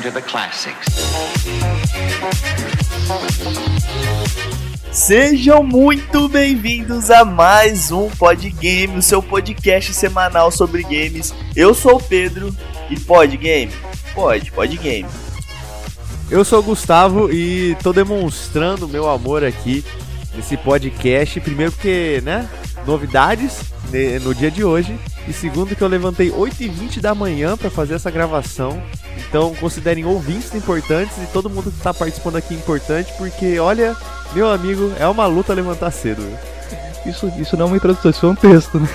return to the classics. Sejam muito bem-vindos a mais um Podgame, o seu podcast semanal sobre games. Eu sou o Pedro e Podgame? Pode, Podgame. Eu sou o Gustavo e tô demonstrando meu amor aqui nesse podcast. Primeiro porque, né, novidades no dia de hoje. E segundo que eu levantei 8h20 da manhã pra fazer essa gravação. Então considerem ouvintes importantes e todo mundo que tá participando aqui importante, porque olha, meu amigo, é uma luta levantar cedo. Isso, isso não é uma introdução, isso é um texto, né?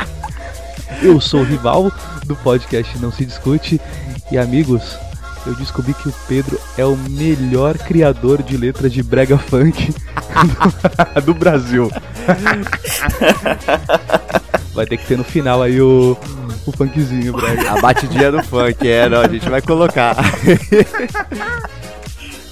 eu sou o rival do podcast Não Se Discute. E amigos, eu descobri que o Pedro é o melhor criador de letras de brega funk do, do Brasil. Vai ter que ter no final aí o, o funkzinho. A batidinha do funk, é, não, a gente vai colocar.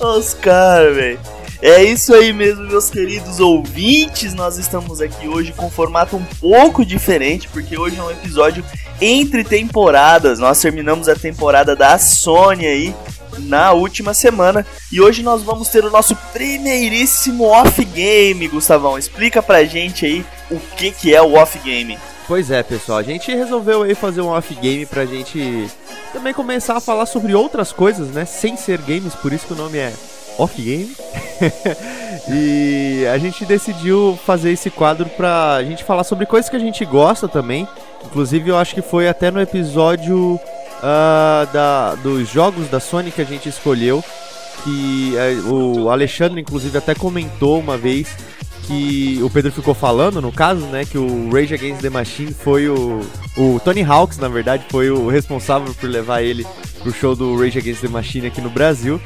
Os caras, velho. É isso aí mesmo, meus queridos ouvintes. Nós estamos aqui hoje com um formato um pouco diferente, porque hoje é um episódio entre temporadas. Nós terminamos a temporada da Sony aí na última semana e hoje nós vamos ter o nosso primeiríssimo off-game, Gustavão. Explica pra gente aí o que, que é o off-game. Pois é, pessoal, a gente resolveu aí fazer um off-game pra gente também começar a falar sobre outras coisas, né? Sem ser games, por isso que o nome é off-game. e a gente decidiu fazer esse quadro pra gente falar sobre coisas que a gente gosta também. Inclusive, eu acho que foi até no episódio ah, da, dos jogos da Sony que a gente escolheu. Que eh, o Alexandre, inclusive, até comentou uma vez que o Pedro ficou falando, no caso, né, que o Rage Against the Machine foi o o Tony Hawks, na verdade, foi o responsável por levar ele pro show do Rage Against the Machine aqui no Brasil.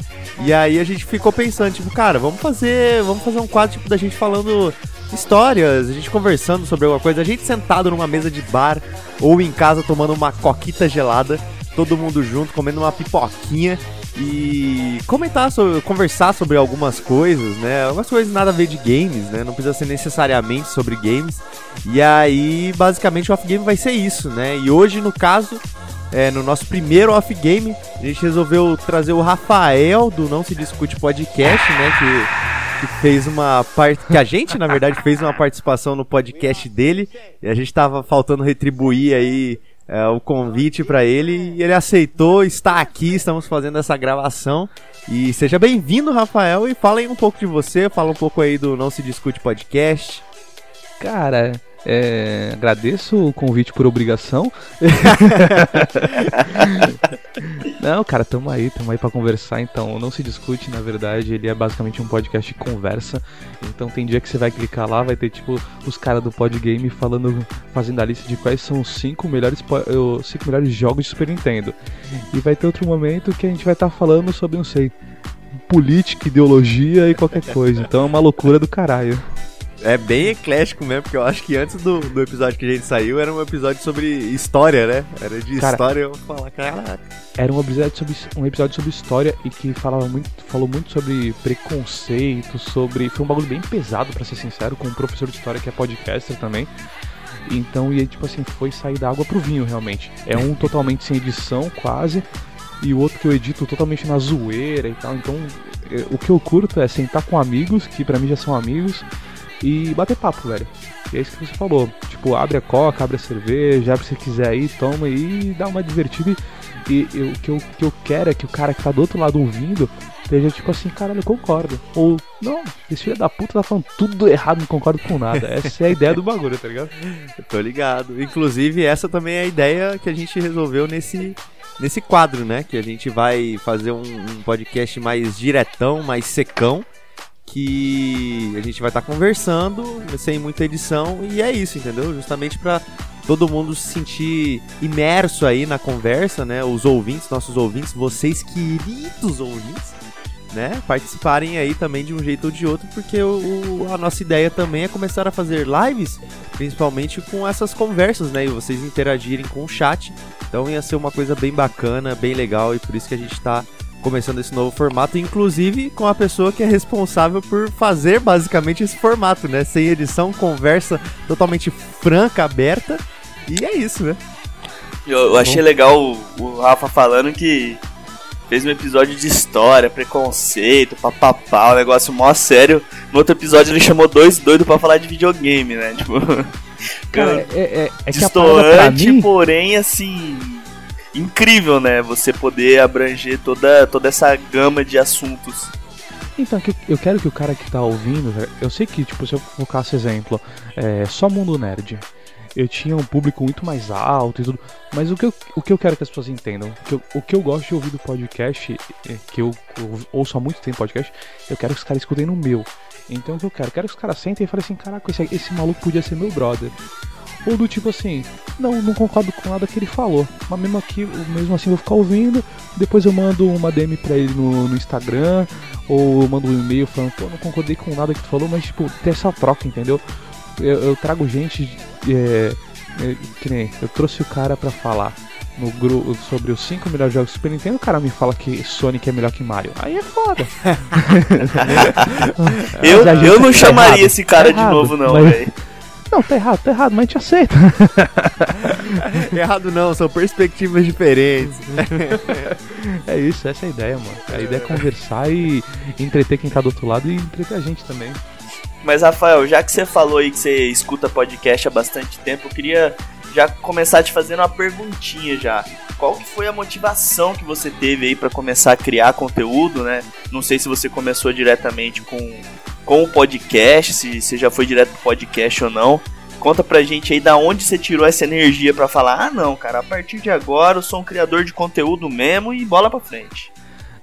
E aí a gente ficou pensando, tipo, cara, vamos fazer, vamos fazer um quadro tipo da gente falando histórias, a gente conversando sobre alguma coisa, a gente sentado numa mesa de bar ou em casa tomando uma coquita gelada, todo mundo junto comendo uma pipoquinha e comentar sobre, conversar sobre algumas coisas, né? Algumas coisas nada a ver de games, né? Não precisa ser necessariamente sobre games. E aí, basicamente, o off game vai ser isso, né? E hoje, no caso, é, no nosso primeiro off game, a gente resolveu trazer o Rafael do Não Se Discute Podcast, né? Que, que fez uma parte. Que a gente, na verdade, fez uma participação no podcast dele. E a gente tava faltando retribuir aí é, o convite para ele e ele aceitou, está aqui, estamos fazendo essa gravação. E seja bem-vindo, Rafael, e fala aí um pouco de você, fala um pouco aí do Não Se Discute Podcast. Cara, é, agradeço o convite por obrigação. Não, cara, tamo aí, tamo aí pra conversar. Então, não se discute, na verdade, ele é basicamente um podcast de conversa. Então, tem dia que você vai clicar lá, vai ter tipo os caras do Podgame falando, fazendo a lista de quais são os cinco melhores, po- eh, cinco melhores jogos de Super Nintendo. E vai ter outro momento que a gente vai estar falando sobre, não sei, política, ideologia e qualquer coisa. Então, é uma loucura do caralho. É bem eclético mesmo, porque eu acho que antes do, do episódio que a gente saiu era um episódio sobre história, né? Era de Cara, história, eu falar, caraca. Era um episódio sobre, um episódio sobre história e que falava muito, falou muito sobre preconceito, sobre. Foi um bagulho bem pesado, pra ser sincero, com um professor de história que é podcaster também. Então, e aí, tipo assim, foi sair da água pro vinho, realmente. É um totalmente sem edição, quase, e o outro que eu edito totalmente na zoeira e tal. Então, eh, o que eu curto é sentar com amigos, que pra mim já são amigos, e bater papo, velho. E é isso que você falou. Tipo, abre a coca, abre a cerveja, abre se quiser aí, toma e dá uma divertida. E, e o que eu, que eu quero é que o cara que tá do outro lado ouvindo esteja tipo assim, caralho, eu concordo. Ou, não, esse filho da puta tá falando tudo errado, não concordo com nada. Essa é a ideia do bagulho, tá ligado? Eu tô ligado. Inclusive, essa também é a ideia que a gente resolveu nesse, nesse quadro, né? Que a gente vai fazer um, um podcast mais diretão, mais secão. Que a gente vai estar conversando, sem muita edição, e é isso, entendeu? Justamente pra todo mundo se sentir imerso aí na conversa, né? Os ouvintes, nossos ouvintes, vocês queridos ouvintes, né, participarem aí também de um jeito ou de outro, porque o, a nossa ideia também é começar a fazer lives, principalmente com essas conversas, né, e vocês interagirem com o chat. Então ia ser uma coisa bem bacana, bem legal, e por isso que a gente está começando esse novo formato, inclusive com a pessoa que é responsável por fazer basicamente esse formato, né? Sem edição, conversa totalmente franca, aberta, e é isso, né? Eu, eu achei legal o, o Rafa falando que fez um episódio de história, preconceito, papapá, um negócio mó sério. No outro episódio ele chamou dois doidos para falar de videogame, né? Tipo. Cara, é, é, é que distoante, mim... porém, assim. Incrível, né? Você poder abranger toda, toda essa gama de assuntos. Então, eu quero que o cara que tá ouvindo, eu sei que, tipo, se eu colocasse exemplo, é só mundo nerd eu tinha um público muito mais alto e tudo. Mas o que eu, o que eu quero que as pessoas entendam, que eu, o que eu gosto de ouvir do podcast, é, que eu, ouço há muito tempo podcast, eu quero que os caras escutem no meu. Então o que eu quero? Eu quero que os caras sentem e falem assim, caraca, esse, esse maluco podia ser meu brother. Ou do tipo assim, não, não concordo com nada que ele falou. Mas mesmo aqui, mesmo assim eu vou ficar ouvindo, depois eu mando uma DM pra ele no, no Instagram, ou eu mando um e-mail falando, pô, não concordei com nada que tu falou, mas tipo, ter essa troca, entendeu? Eu, eu trago gente é, é, que nem eu trouxe o cara para falar no grupo sobre os 5 melhores jogos do Super Nintendo, o cara me fala que Sonic é melhor que Mario. Aí é foda. eu, eu não tá chamaria errado. esse cara tá de novo, não, velho. Não, tá errado, tá errado, mas a gente aceita. errado não, são perspectivas diferentes. é isso, essa é a ideia, mano. A ideia é conversar e entreter quem tá do outro lado e entreter a gente também. Mas, Rafael, já que você falou aí que você escuta podcast há bastante tempo, eu queria já começar te fazendo uma perguntinha já. Qual que foi a motivação que você teve aí para começar a criar conteúdo, né? Não sei se você começou diretamente com, com o podcast, se você já foi direto pro podcast ou não. Conta pra gente aí da onde você tirou essa energia para falar: "Ah, não, cara, a partir de agora eu sou um criador de conteúdo mesmo e bola para frente"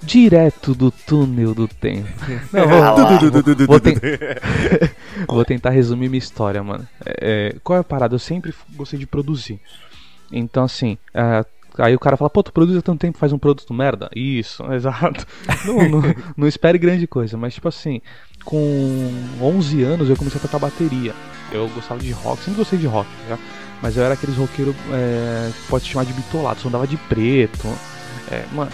direto do túnel do tempo. Não, vou, vou, ten... vou, tentar resumir minha história, mano. É, qual é a parada? Eu sempre gostei de produzir. Então, assim, é, aí o cara fala, pô, tu produz há tanto tempo, faz um produto merda. Isso, exato. não, não, não espere grande coisa, mas tipo assim, com 11 anos eu comecei a tocar bateria. Eu gostava de rock, sempre gostei de rock, já. Mas eu era aqueles roqueiros, é, pode se chamar de bitolado, só andava de preto. É, mano,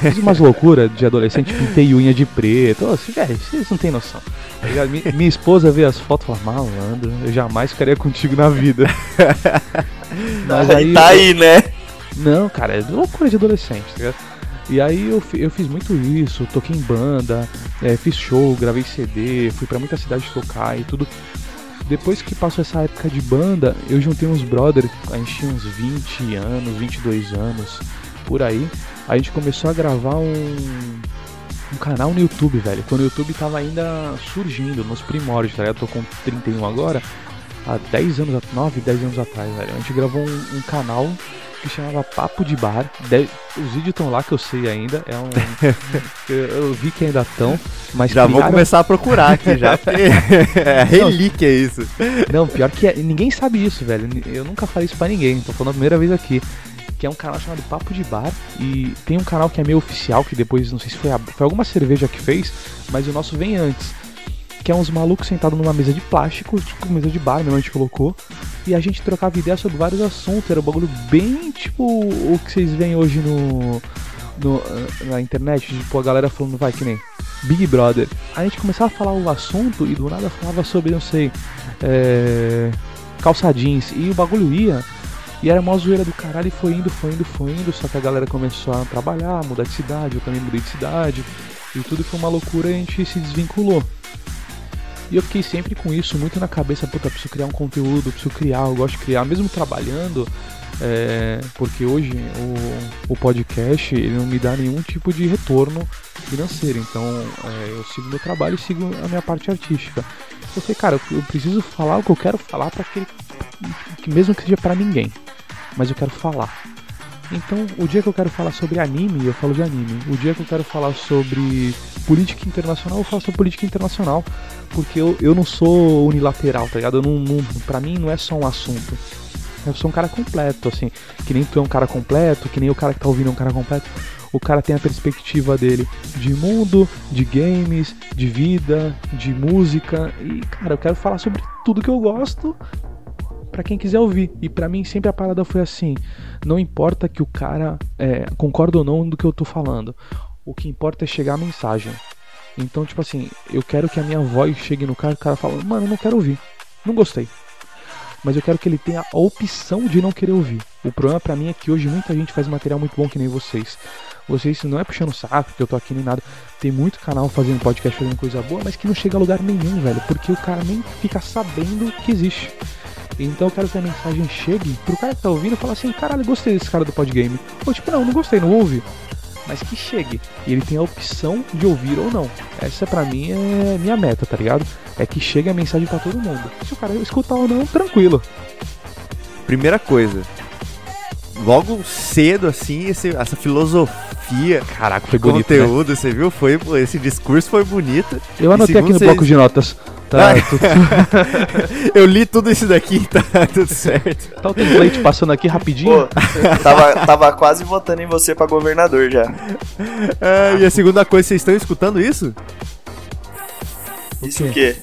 Fiz umas loucuras de adolescente, pintei unha de preto. Oh, velho, vocês não tem noção. Tá minha, minha, esposa vê as fotos e fala, malandro, eu jamais ficaria contigo na vida. Mas aí, tá aí, né? Não, cara, é loucura de adolescente, tá ligado? E aí eu, eu fiz muito isso, toquei em banda, é, fiz show, gravei CD, fui para muita cidade tocar e tudo. Depois que passou essa época de banda, eu juntei uns brothers, a gente tinha uns 20 anos, 22 anos, por aí a gente começou a gravar um, um canal no YouTube, velho. Quando o YouTube tava ainda surgindo, nos primórdios, tá ligado? Eu tô com 31 agora. Há 10 anos, 9, 10 anos atrás, velho. A gente gravou um, um canal que chamava Papo de Bar. De... Os vídeos estão lá que eu sei ainda. É um. eu, vi que ainda estão. Mas já criaram... vou começar a procurar aqui já. é relíquia isso. Não, pior que é... ninguém sabe isso, velho. Eu nunca falei isso pra ninguém. Tô falando a primeira vez aqui que é um canal chamado Papo de Bar. E tem um canal que é meio oficial, que depois, não sei se foi, a, foi alguma cerveja que fez, mas o nosso vem antes. Que é uns malucos sentados numa mesa de plástico, tipo mesa de bar mesmo a gente colocou. E a gente trocava ideia sobre vários assuntos. Era um bagulho bem tipo o que vocês veem hoje no, no, na internet, tipo, a galera falando, vai, que nem Big Brother. A gente começava a falar o assunto e do nada falava sobre, não sei, é, calça jeans. E o bagulho ia e era uma zoeira do caralho e foi indo, foi indo, foi indo. Só que a galera começou a trabalhar, mudar de cidade, eu também mudei de cidade. E tudo foi uma loucura e a gente se desvinculou. E eu fiquei sempre com isso, muito na cabeça, puta, preciso criar um conteúdo, preciso criar, eu gosto de criar, mesmo trabalhando, é, porque hoje o, o podcast ele não me dá nenhum tipo de retorno financeiro, então é, eu sigo meu trabalho e sigo a minha parte artística. Eu falei, cara, eu, preciso falar o que eu quero falar para que, que mesmo que seja para ninguém mas eu quero falar. Então, o dia que eu quero falar sobre anime, eu falo de anime. O dia que eu quero falar sobre política internacional, eu falo sobre política internacional. Porque eu, eu não sou unilateral, tá ligado? Eu não, não, pra mim não é só um assunto. Eu sou um cara completo, assim. Que nem tu é um cara completo, que nem o cara que tá ouvindo é um cara completo. O cara tem a perspectiva dele de mundo, de games, de vida, de música. E, cara, eu quero falar sobre tudo que eu gosto para quem quiser ouvir. E para mim sempre a parada foi assim: não importa que o cara é, concorda ou não do que eu tô falando. O que importa é chegar a mensagem. Então, tipo assim, eu quero que a minha voz chegue no cara e o cara fala, mano, eu não quero ouvir. Não gostei. Mas eu quero que ele tenha a opção de não querer ouvir. O problema para mim é que hoje muita gente faz material muito bom que nem vocês. Vocês não é puxando saco que eu tô aqui nem nada. Tem muito canal fazendo podcast, fazendo coisa boa, mas que não chega a lugar nenhum, velho. Porque o cara nem fica sabendo que existe. Então eu quero que a mensagem chegue pro cara que tá ouvindo e falar assim, caralho, gostei desse cara do podgame. Ou tipo, não, não gostei, não ouve. Mas que chegue. E ele tem a opção de ouvir ou não. Essa pra mim é minha meta, tá ligado? É que chegue a mensagem para todo mundo. Se o cara escutar ou não, tranquilo. Primeira coisa. Logo cedo, assim, esse, essa filosofia. Caraca, foi bonito. Né? Conteúdo, né? você viu? Foi, esse discurso foi bonito. Eu anotei aqui no bloco de notas. Tá, tudo... Eu li tudo isso daqui, tá tudo certo. Tá o template passando aqui rapidinho. Pô, tava, tava quase votando em você pra governador já. É, e a segunda coisa, vocês estão escutando isso? Isso o quê?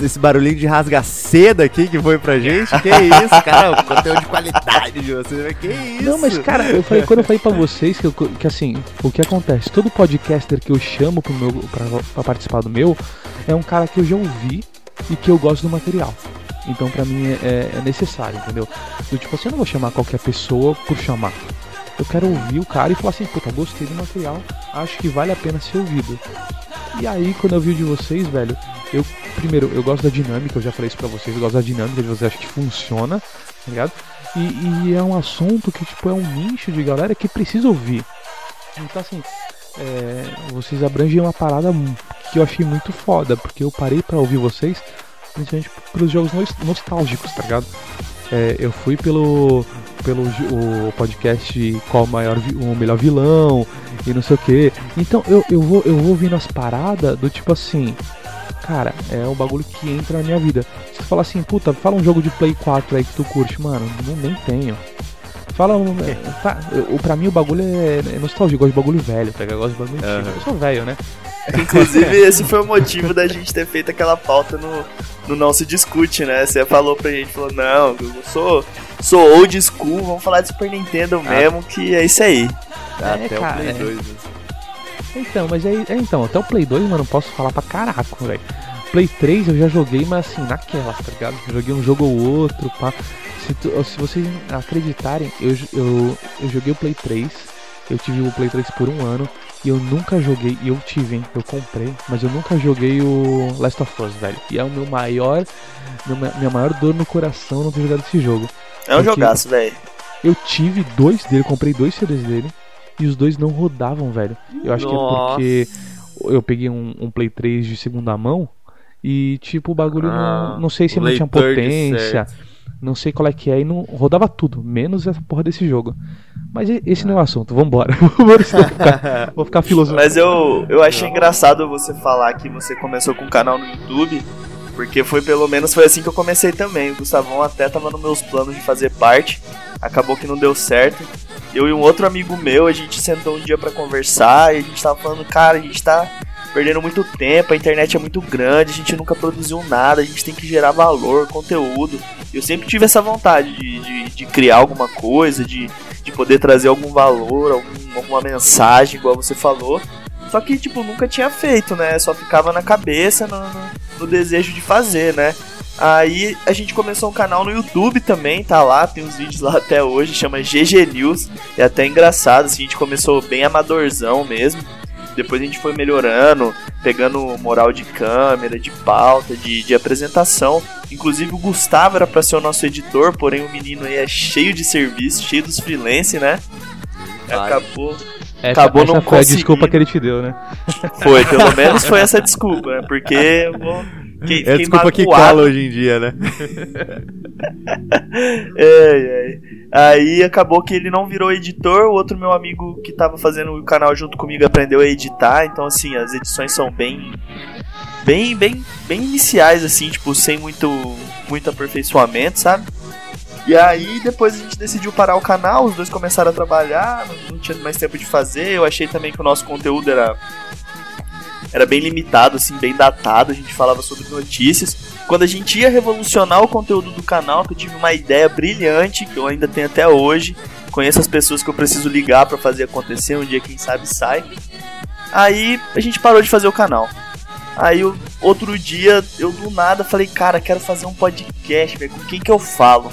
Esse barulhinho de rasga-seda aqui que foi pra gente. Que isso, cara? Conteúdo de qualidade de vocês. Que isso? Não, mas, cara, eu falei, quando eu falei pra vocês que, eu, que assim, o que acontece? Todo podcaster que eu chamo pro meu, pra, pra participar do meu, é um cara que eu já ouvi e que eu gosto do material. Então pra mim é, é, é necessário, entendeu? Eu, tipo assim, eu não vou chamar qualquer pessoa por chamar. Eu quero ouvir o cara e falar assim, puta, gostei do material, acho que vale a pena ser ouvido. E aí, quando eu vi o de vocês, velho, eu, primeiro, eu gosto da dinâmica, eu já falei isso pra vocês, eu gosto da dinâmica de vocês, acho que funciona, tá ligado? E, e é um assunto que, tipo, é um nicho de galera que precisa ouvir. Então, assim, é, vocês abrangem uma parada que eu achei muito foda, porque eu parei para ouvir vocês, principalmente pelos jogos nostálgicos, tá ligado? É, eu fui pelo pelo o podcast qual o maior o melhor vilão e não sei o que. Então eu, eu vou eu vou ouvindo as paradas do tipo assim, cara, é um bagulho que entra na minha vida. Se você falar assim, puta, fala um jogo de Play 4 aí que tu curte, mano, não nem tenho. Fala um. É, tá, eu, pra mim o bagulho é, é nostalgia, eu gosto de bagulho velho, tá? Eu gosto de bagulho uhum. Eu sou velho, né? Inclusive, esse foi o motivo da gente ter feito aquela pauta no, no Não Se Discute, né? Você falou pra gente, falou, não, eu sou, sou old school, vamos falar de Super Nintendo ah. mesmo, que é isso aí. É, até cara, o Play 2, né? Então, mas aí, é, então, até o Play 2, mano, posso falar pra caraca, velho. Play 3 eu já joguei, mas assim, naquelas, tá ligado? joguei um jogo ou outro, pá. Se, tu, se vocês acreditarem, eu, eu, eu joguei o Play 3, eu tive o Play 3 por um ano, e eu nunca joguei, e eu tive, hein, eu comprei, mas eu nunca joguei o Last of Us, velho. E é o meu maior, meu, minha maior dor no coração não ter jogado esse jogo. É um jogaço, velho. Eu tive dois dele, comprei dois CDs dele, e os dois não rodavam, velho. Eu acho Nossa. que é porque eu peguei um, um Play 3 de segunda mão, e tipo, o bagulho ah, não, não sei se não tinha potência não sei qual é que é, e não rodava tudo, menos essa porra desse jogo. Mas esse não é o assunto, vambora. vou ficar, vou ficar filosofando. Mas eu, eu achei engraçado você falar que você começou com um canal no YouTube, porque foi pelo menos foi assim que eu comecei também. O Gustavão até tava nos meus planos de fazer parte, acabou que não deu certo. Eu e um outro amigo meu, a gente sentou um dia para conversar e a gente tava falando, cara, a gente tá perdendo muito tempo, a internet é muito grande, a gente nunca produziu nada, a gente tem que gerar valor, conteúdo. Eu sempre tive essa vontade de, de, de criar alguma coisa, de, de poder trazer algum valor, algum, alguma mensagem, igual você falou. Só que, tipo, nunca tinha feito, né? Só ficava na cabeça, no, no, no desejo de fazer, né? Aí a gente começou um canal no YouTube também, tá lá, tem uns vídeos lá até hoje, chama GG News. É até engraçado, assim, a gente começou bem amadorzão mesmo. Depois a gente foi melhorando, pegando moral de câmera, de pauta, de, de apresentação. Inclusive o Gustavo era para ser o nosso editor, porém o menino aí é cheio de serviço, cheio dos freelance, né? Acabou. Essa, acabou essa não foi a desculpa que ele te deu, né? Foi, pelo menos foi essa desculpa, né? Porque eu vou é desculpa que cola hoje em dia, né? é, é. Aí acabou que ele não virou editor, o outro meu amigo que tava fazendo o canal junto comigo aprendeu a editar, então assim, as edições são bem bem bem bem iniciais assim, tipo, sem muito muito aperfeiçoamento, sabe? E aí depois a gente decidiu parar o canal, os dois começaram a trabalhar, não, não tinha mais tempo de fazer. Eu achei também que o nosso conteúdo era era bem limitado, assim, bem datado. A gente falava sobre notícias. Quando a gente ia revolucionar o conteúdo do canal, que eu tive uma ideia brilhante, que eu ainda tenho até hoje. Conheço as pessoas que eu preciso ligar para fazer acontecer. Um dia, quem sabe, sai. Aí a gente parou de fazer o canal. Aí o outro dia, eu do nada falei, cara, quero fazer um podcast, velho. Com quem que eu falo?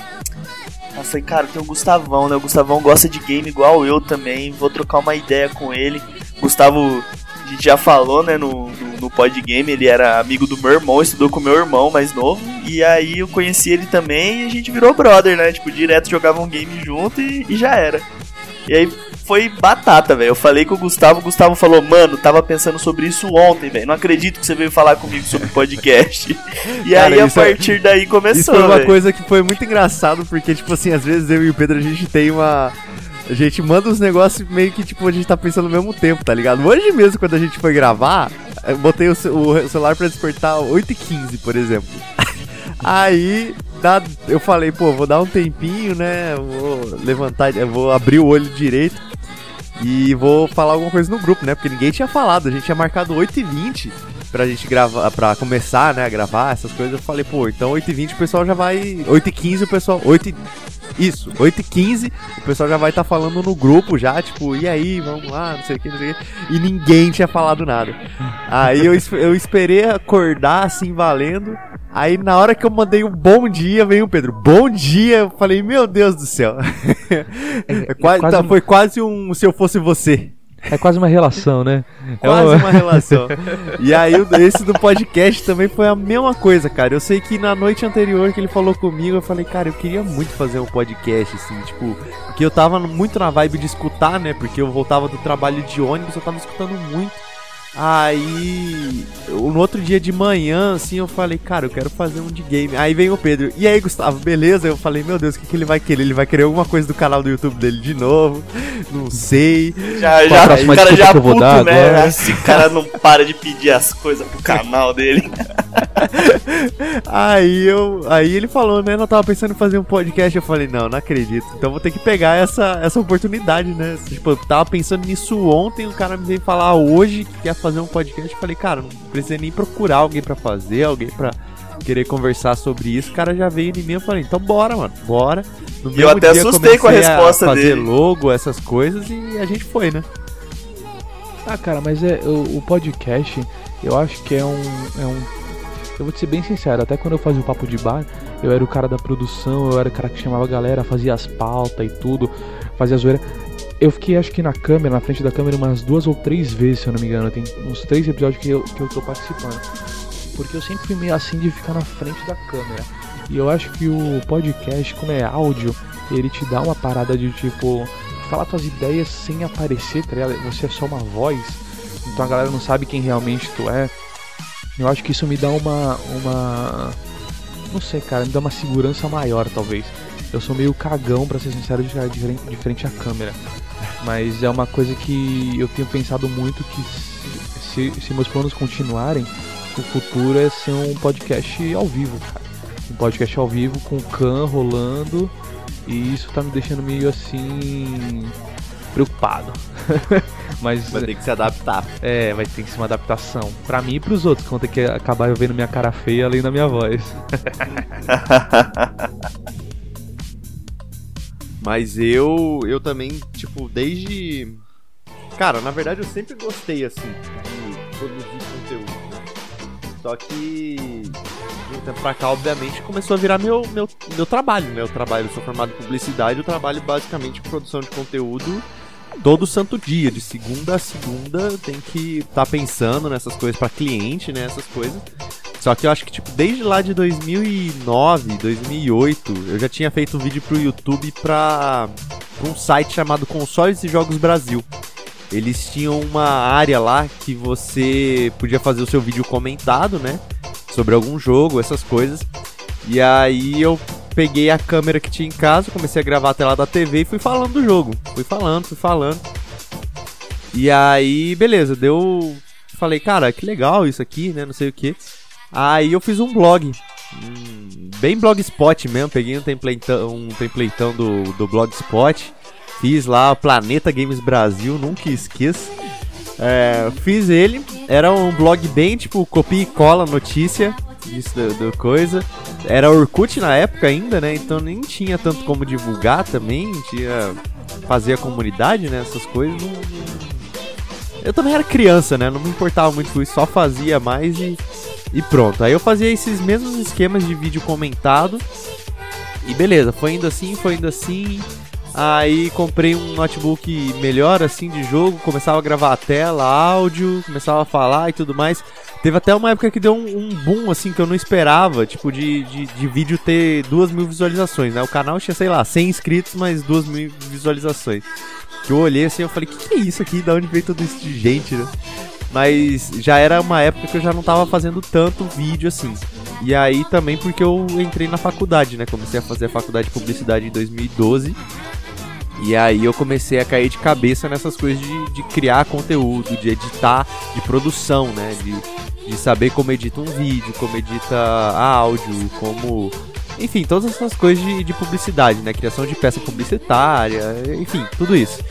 Eu falei, cara, tem o Gustavão, né? O Gustavão gosta de game igual eu também. Vou trocar uma ideia com ele. Gustavo a gente já falou, né, no, no, no Podgame, ele era amigo do meu irmão, estudou com meu irmão mais novo, e aí eu conheci ele também e a gente virou brother, né, tipo, direto jogava um game junto e, e já era. E aí foi batata, velho. Eu falei com o Gustavo, o Gustavo falou, mano, tava pensando sobre isso ontem, velho. Não acredito que você veio falar comigo sobre podcast. e Cara, aí a é- partir é... daí começou. Isso foi uma véio. coisa que foi muito engraçado, porque, tipo assim, às vezes eu e o Pedro a gente tem uma a gente manda uns negócios meio que, tipo, a gente tá pensando ao mesmo tempo, tá ligado? Hoje mesmo, quando a gente foi gravar, eu botei o, celular pra despertar 8h15, por exemplo. Aí, dá, eu falei, pô, vou dar um tempinho, né? Vou levantar, vou abrir o olho direito e vou falar alguma coisa no grupo, né? Porque ninguém tinha falado, a gente tinha marcado 8h20 pra gente gravar, pra começar, né, a gravar essas coisas. Eu falei, pô, então 8h20 o pessoal já vai. 8h15 o pessoal. 8 isso, 8h15, o pessoal já vai estar tá falando no grupo já, tipo, e aí, vamos lá, não sei o que, não sei o que. E ninguém tinha falado nada. Aí eu, eu esperei acordar assim, valendo. Aí na hora que eu mandei um bom dia, veio o Pedro, bom dia. Eu falei, meu Deus do céu. É, é quase, quase... Tá, foi quase um se eu fosse você. É quase uma relação, né? É quase uma relação. E aí, esse do podcast também foi a mesma coisa, cara. Eu sei que na noite anterior que ele falou comigo, eu falei, cara, eu queria muito fazer um podcast, assim, tipo, porque eu tava muito na vibe de escutar, né? Porque eu voltava do trabalho de ônibus, eu tava escutando muito. Aí, no outro dia de manhã, assim, eu falei, cara, eu quero fazer um de game. Aí vem o Pedro, e aí, Gustavo, beleza? Eu falei, meu Deus, o que, que ele vai querer? Ele vai querer alguma coisa do canal do YouTube dele de novo? Não sei. Já, já, o cara já puto, né? Agora. Esse cara não para de pedir as coisas pro canal dele. aí eu, aí ele falou, né? Eu tava pensando em fazer um podcast. Eu falei, não, não acredito. Então vou ter que pegar essa, essa oportunidade, né? Tipo, eu tava pensando nisso ontem, o cara me veio falar hoje que quer fazer um podcast. Eu falei, cara, não precisa nem procurar alguém para fazer, alguém para querer conversar sobre isso. O cara já veio em mim e falei, então bora, mano, bora. No eu até assustei com a resposta a fazer dele. logo, essas coisas e a gente foi, né? Ah, cara, mas é o, o podcast, eu acho que é um, é um eu vou te ser bem sincero, até quando eu fazia o papo de bar, eu era o cara da produção, eu era o cara que chamava a galera, fazia as pautas e tudo, fazia a zoeira. Eu fiquei, acho que na câmera, na frente da câmera, umas duas ou três vezes, se eu não me engano. Tem uns três episódios que eu, que eu tô participando. Porque eu sempre fui meio assim de ficar na frente da câmera. E eu acho que o podcast, como é áudio, ele te dá uma parada de tipo. Falar tuas ideias sem aparecer, tá ligado? Você é só uma voz. Então a galera não sabe quem realmente tu é. Eu acho que isso me dá uma. uma. Não sei, cara, me dá uma segurança maior, talvez. Eu sou meio cagão, para ser sincero, de, de, de frente à câmera. Mas é uma coisa que eu tenho pensado muito que se, se, se meus planos continuarem, o futuro é ser um podcast ao vivo, cara. Um podcast ao vivo com o can rolando. E isso tá me deixando meio assim. preocupado. Mas. Vai ter que se adaptar. É, vai ter que ser uma adaptação. Pra mim e pros outros, que vão ter que acabar vendo minha cara feia além da minha voz. Mas eu, eu também, tipo, desde. Cara, na verdade eu sempre gostei, assim, de produzir conteúdo, né? Só que de um tempo pra cá, obviamente, começou a virar meu, meu, meu trabalho, né? Eu trabalho, eu sou formado em publicidade, eu trabalho basicamente com produção de conteúdo todo santo dia, de segunda a segunda, tem que estar tá pensando nessas coisas para cliente, né? Essas coisas. Só que eu acho que, tipo, desde lá de 2009, 2008, eu já tinha feito um vídeo pro YouTube pra, pra um site chamado Consoles e Jogos Brasil. Eles tinham uma área lá que você podia fazer o seu vídeo comentado, né? Sobre algum jogo, essas coisas. E aí eu peguei a câmera que tinha em casa, comecei a gravar a tela da TV e fui falando do jogo. Fui falando, fui falando. E aí, beleza, deu. Falei, cara, que legal isso aqui, né? Não sei o que. Aí eu fiz um blog. Em bem blogspot mesmo. Peguei um templateão, um templateão do, do blogspot. Fiz lá Planeta Games Brasil, nunca esqueço. É, fiz ele. Era um blog bem tipo copia e cola notícia. Isso do, do coisa. Era Orkut na época ainda, né? Então nem tinha tanto como divulgar também. Tinha. Fazer a comunidade, né? Essas coisas. Não... Eu também era criança, né? Não me importava muito com isso, só fazia mais e, e pronto. Aí eu fazia esses mesmos esquemas de vídeo comentado. E beleza, foi indo assim, foi indo assim. Aí comprei um notebook melhor assim de jogo, começava a gravar a tela, áudio, começava a falar e tudo mais. Teve até uma época que deu um, um boom assim que eu não esperava, tipo, de, de, de, vídeo ter duas mil visualizações, né? O canal tinha, sei lá, 100 inscritos, mas duas mil visualizações. Que eu olhei assim eu falei, que que é isso aqui? Da onde veio tudo isso de gente, né? Mas já era uma época que eu já não tava fazendo tanto vídeo assim. E aí também porque eu entrei na faculdade, né? Comecei a fazer a faculdade de publicidade em 2012. E aí eu comecei a cair de cabeça nessas coisas de, de criar conteúdo, de editar, de produção, né? De, de saber como edita um vídeo, como edita áudio, como. Enfim, todas essas coisas de, de publicidade, né? Criação de peça publicitária, enfim, tudo isso.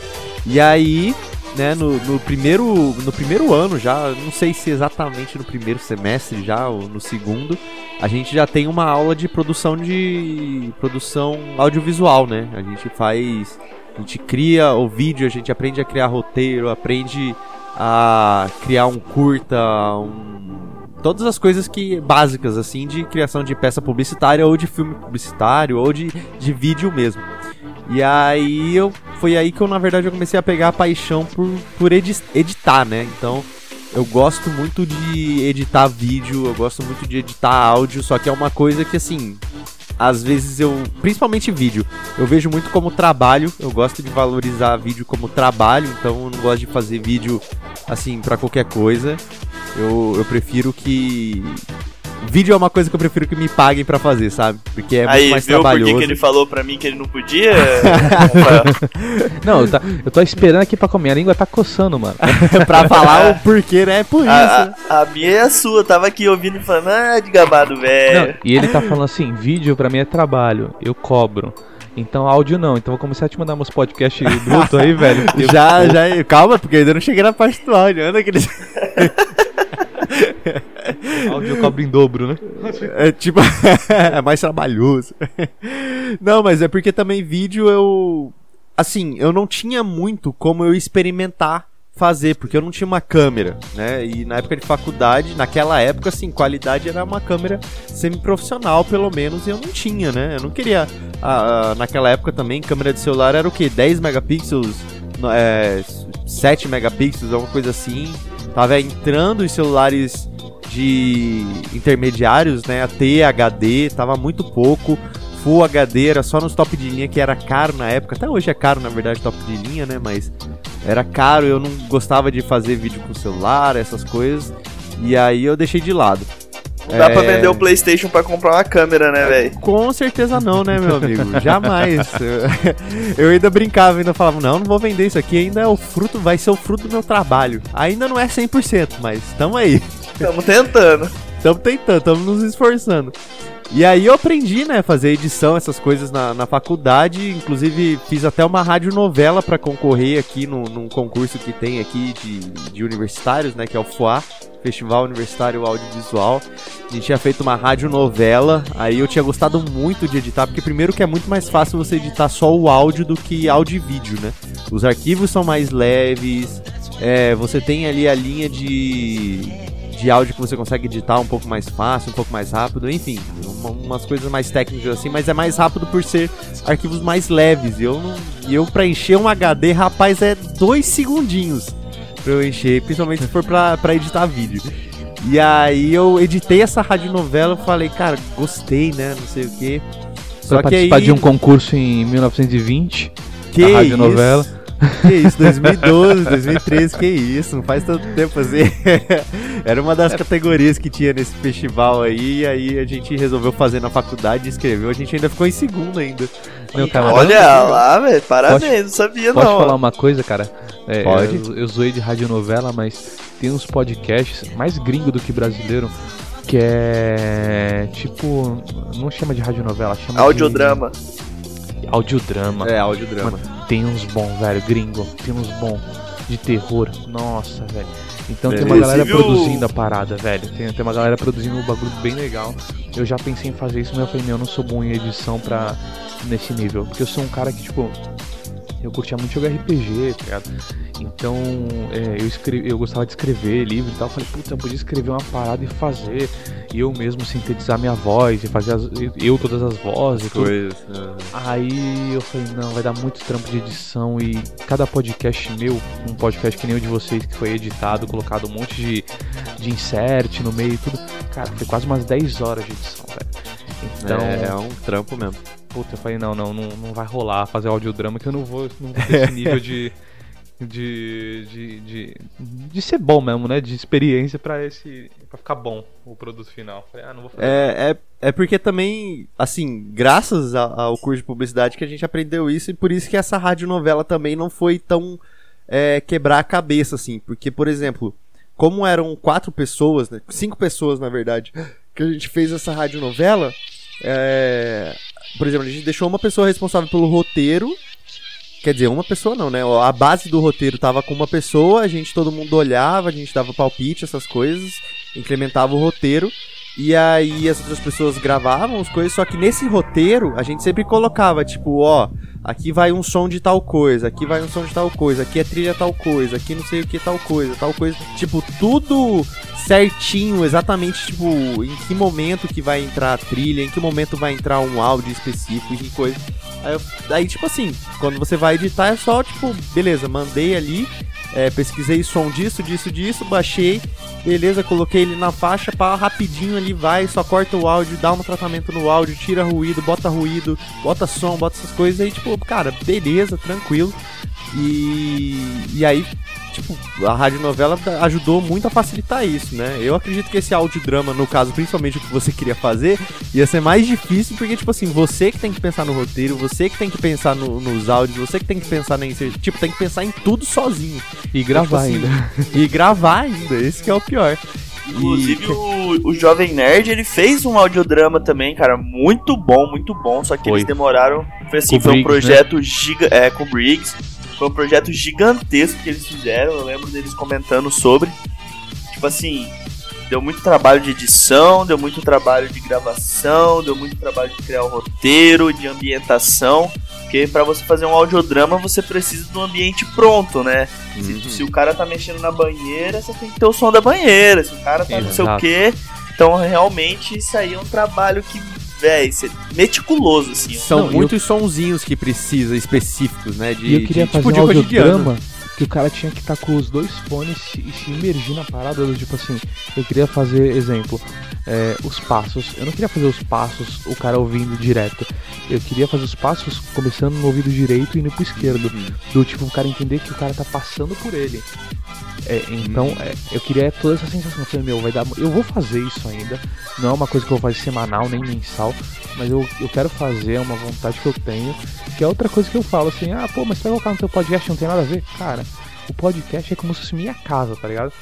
E aí, né, no, no, primeiro, no primeiro ano já, não sei se exatamente no primeiro semestre já, ou no segundo, a gente já tem uma aula de produção de. produção audiovisual, né? A gente faz a gente cria o vídeo, a gente aprende a criar roteiro, aprende a criar um curta, um... todas as coisas que básicas assim de criação de peça publicitária ou de filme publicitário ou de, de vídeo mesmo. E aí eu foi aí que eu na verdade eu comecei a pegar a paixão por, por edi editar, né? Então eu gosto muito de editar vídeo, eu gosto muito de editar áudio, só que é uma coisa que assim, às vezes eu, principalmente vídeo, eu vejo muito como trabalho, eu gosto de valorizar vídeo como trabalho, então eu não gosto de fazer vídeo assim para qualquer coisa. Eu, eu prefiro que Vídeo é uma coisa que eu prefiro que me paguem para fazer, sabe? Porque é Aí, muito mais viu trabalhoso. por que ele falou pra mim que ele não podia? não, eu, tá, eu tô esperando aqui pra comer. A língua tá coçando, mano. pra falar o porquê, né? É por isso. A, a, a, minha é a sua. tava aqui ouvindo e falando, ah, de gabado, velho. E ele tá falando assim: vídeo pra mim é trabalho, eu cobro. Então áudio não. Então vou começar a te mandar meus podcasts bruto aí, velho. já, já. Calma, porque eu ainda não cheguei na parte do áudio. Anda aqueles. Áudio cobra em dobro, né? É tipo, é mais trabalhoso. Não, mas é porque também vídeo eu. Assim, eu não tinha muito como eu experimentar fazer, porque eu não tinha uma câmera, né? E na época de faculdade, naquela época, assim, qualidade era uma câmera semi-profissional, pelo menos, e eu não tinha, né? Eu não queria. Naquela época também, câmera de celular era o que? 10 megapixels, é, 7 megapixels, alguma coisa assim. Tava entrando os celulares de intermediários, né? A THD tava muito pouco. Full HD era só nos top de linha que era caro na época. Até hoje é caro, na verdade, top de linha, né? Mas era caro, eu não gostava de fazer vídeo com celular, essas coisas. E aí eu deixei de lado. Não dá é... pra vender o PlayStation pra comprar uma câmera, né, velho? Com certeza não, né, meu amigo? Jamais. eu ainda brincava, ainda falava, não, não vou vender isso aqui, ainda é o fruto, vai ser o fruto do meu trabalho. Ainda não é 100%, mas tamo aí. Tamo tentando. Tamo tentando, tamo nos esforçando. E aí eu aprendi, né, fazer edição, essas coisas na, na faculdade. Inclusive fiz até uma radionovela para concorrer aqui no, num concurso que tem aqui de, de universitários, né, que é o FOA, Festival Universitário Audiovisual. A gente tinha feito uma radionovela, aí eu tinha gostado muito de editar, porque primeiro que é muito mais fácil você editar só o áudio do que áudio e vídeo, né? Os arquivos são mais leves, é, você tem ali a linha de de áudio que você consegue editar um pouco mais fácil, um pouco mais rápido, enfim, uma, umas coisas mais técnicas assim, mas é mais rápido por ser arquivos mais leves. E eu, não, eu pra encher um HD, rapaz, é dois segundinhos pra eu encher, principalmente se for pra, pra editar vídeo. E aí eu editei essa radionovela e falei, cara, gostei, né? Não sei o quê. Só pra que participar aí... de um concurso em 1920, que a radionovela. Isso? Que isso, 2012, 2013, que isso, não faz tanto tempo assim. Era uma das categorias que tinha nesse festival aí, e aí a gente resolveu fazer na faculdade, escreveu, a gente ainda ficou em segundo ainda. Meu, cara, Olha lá, velho, parabéns, não sabia pode não. Pode falar uma coisa, cara? É, pode. Eu, eu zoei de radionovela, mas tem uns podcasts mais gringo do que brasileiro Que é. Tipo. Não chama de radionovela, chama Audiodrama. de. Audiodrama. É, audiodrama. Mano, tem uns bons, velho, gringo. Tem uns bons de terror. Nossa, velho. Então tem uma galera Inclusive o- produzindo a parada, velho. Tem, tem uma galera produzindo um bagulho bem legal. Eu já pensei em fazer isso, mas eu falei, meu, eu não sou bom em edição pra. nesse nível. Porque eu sou um cara que, tipo. Eu curtia muito jogar RPG, tá ligado? Então, é, eu, escrevi, eu gostava de escrever livro e tal. Eu falei, puta, eu podia escrever uma parada e fazer. E eu mesmo sintetizar minha voz e fazer as- eu todas as vozes tudo. Coisa. né? Aí eu falei, não, vai dar muito trampo de edição e cada podcast meu, um podcast que nem o de vocês, que foi editado, colocado um monte de, de insert no meio e tudo. Cara, foi quase umas 10 horas de edição, velho. Então, É, é um trampo mesmo. puta, eu falei, não, não, não, não vai rolar fazer audiodrama que eu não vou, não vou ter esse nível de. De, de, de, de ser bom mesmo, né? De experiência pra esse. para ficar bom o produto final. Falei, ah, não vou fazer. É, é, é porque também, assim, graças ao curso de publicidade que a gente aprendeu isso e por isso que essa radionovela também não foi tão é, quebrar a cabeça, assim. Porque, por exemplo, como eram quatro pessoas, né, cinco pessoas na verdade, que a gente fez essa radionovela, é, por exemplo, a gente deixou uma pessoa responsável pelo roteiro. Quer dizer, uma pessoa não, né? A base do roteiro tava com uma pessoa, a gente todo mundo olhava, a gente dava palpite, essas coisas, incrementava o roteiro. E aí as outras pessoas gravavam as coisas, só que nesse roteiro a gente sempre colocava, tipo, ó, aqui vai um som de tal coisa, aqui vai um som de tal coisa, aqui é trilha tal coisa, aqui não sei o que tal coisa, tal coisa. Tipo, tudo certinho, exatamente, tipo, em que momento que vai entrar a trilha, em que momento vai entrar um áudio específico e coisa. Aí, eu- aí, tipo assim, quando você vai editar é só, tipo, beleza, mandei ali, é, pesquisei som disso, disso, disso, baixei, beleza, coloquei ele na faixa, pá, rapidinho ali vai, só corta o áudio, dá um tratamento no áudio, tira ruído, bota ruído, bota som, bota essas coisas aí, tipo, cara, beleza, tranquilo. E, e aí, tipo, a radionovela ajudou muito a facilitar isso, né? Eu acredito que esse audiodrama, no caso, principalmente o que você queria fazer, ia ser mais difícil, porque, tipo assim, você que tem que pensar no roteiro, você que tem que pensar no- nos áudios, você que tem que pensar na inser- Tipo, tem que pensar em tudo sozinho. E gravar Tipo assim, ainda. E gravar ainda, esse que é o pior. Inclusive, o, o Jovem Nerd, ele fez um audiodrama também, cara, muito bom, muito bom, só que Foi. eles demoraram, foi assim, Com foi um Briggs, projeto giga, é, com o Briggs, foi um projeto gigantesco que eles fizeram, eu lembro deles comentando sobre, tipo assim, deu muito trabalho de edição, deu muito trabalho de gravação, deu muito trabalho de criar o roteiro, de ambientação, porque pra você fazer um audiodrama você precisa de um ambiente pronto, né? Se, se o cara tá mexendo na banheira, você tem que ter o som da banheira. Se o cara tá não sei o quê. Então, realmente, isso aí é um trabalho que, véi, meticuloso, assim. São Não, muitos sonzinhos que precisa, específicos, né? De, E eu queria de, fazer tipo, um audiodrama que o cara tinha que estar com os dois fones e se imergir na parada do tipo assim, eu queria fazer, exemplo, é, os passos. Eu não queria fazer os passos, o cara ouvindo direto. Eu queria fazer os passos começando no ouvido direito e indo pro esquerdo. Uhum. Do tipo, o cara entender que o cara tá passando por ele. É, então, Uhum. é, eu queria toda essa sensação. Eu falei, meu, vai dar. Eu vou fazer isso ainda. Não é uma coisa que eu vou fazer semanal nem mensal. Mas eu, eu quero fazer, é uma vontade que eu tenho. Que é outra coisa que eu falo assim: ah, pô, mas você vai colocar no teu podcast não tem nada a ver? Cara, o podcast é como se fosse minha casa, tá ligado?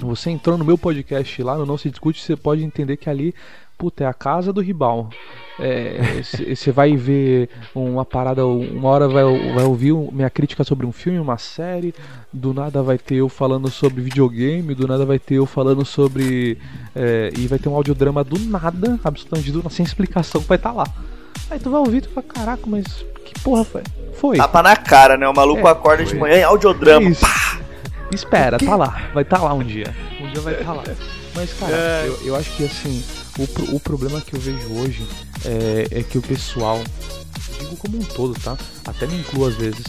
Você entrou no meu podcast lá no Não Se Discute, você pode entender que ali, puta, é a casa do Ribal. Você vai ver uma parada, uma hora vai, vai ouvir minha crítica sobre um filme, uma série, do nada vai ter eu falando sobre videogame, do nada vai ter eu falando sobre. é, e vai ter um audiodrama do nada, absolutamente do nada, sem explicação, vai estar lá. Aí tu vai ouvir e tu fala, caraca, mas que porra foi? Foi. Tapa na cara, né? O maluco É, acorda de foi. manhã em audiodrama. É isso. Espera, tá lá. Vai tá lá um dia. Um dia vai tá lá. Mas, cara, É. eu, eu acho que assim, o, o problema que eu vejo hoje é, é que o pessoal, digo como um todo, tá? Até me incluo às vezes.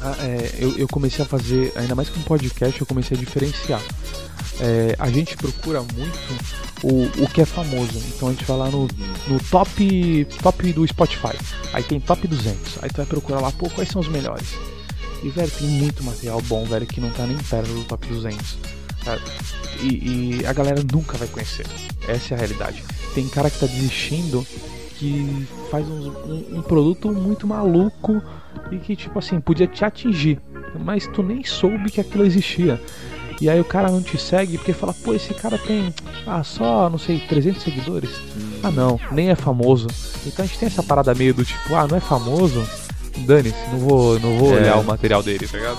ah, é, eu, eu comecei a fazer, ainda mais com podcast, eu comecei a diferenciar. É, a gente procura muito o, o que é famoso. Então a gente vai lá no, no top, top do Spotify. Aí tem top 200. Aí tu vai procurar lá, pô, quais são os melhores? E, velho, tem muito material bom, velho, que não tá nem perto do top 200. E, e a galera nunca vai conhecer. Essa é a realidade. Tem cara que tá desistindo que faz uns- um, um produto muito maluco e que, tipo assim, podia te atingir. Mas tu nem soube que aquilo existia. E aí o cara não te segue porque fala, pô, esse cara tem, ah, só, não sei, 300 seguidores. Ah, não, nem é famoso. Então a gente tem essa parada meio do tipo, ah, não é famoso? Dane-se, não vou, não vou É. olhar o material dele, tá ligado?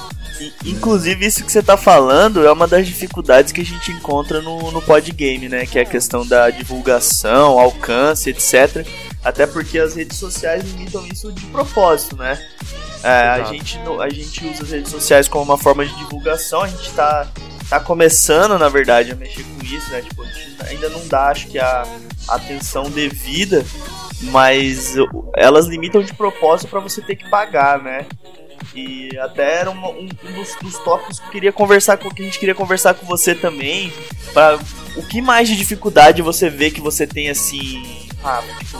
Inclusive, isso que você tá falando é uma das dificuldades que a gente encontra no, no podgame, né? Que é a questão da divulgação, alcance, etc. Até porque as redes sociais limitam isso de propósito, né? É, a, gente, no- a gente usa as redes sociais como uma forma de divulgação, a gente tá, tá começando, na verdade, a mexer com isso, né? Tipo, a gente ainda não dá, acho que, a atenção devida, mas elas limitam de propósito para você ter que pagar, né? E até era um, um dos, dos tópicos que queria conversar com que a gente queria conversar com você também. Pra, o que mais de dificuldade você vê que você tem assim. Ah, tipo,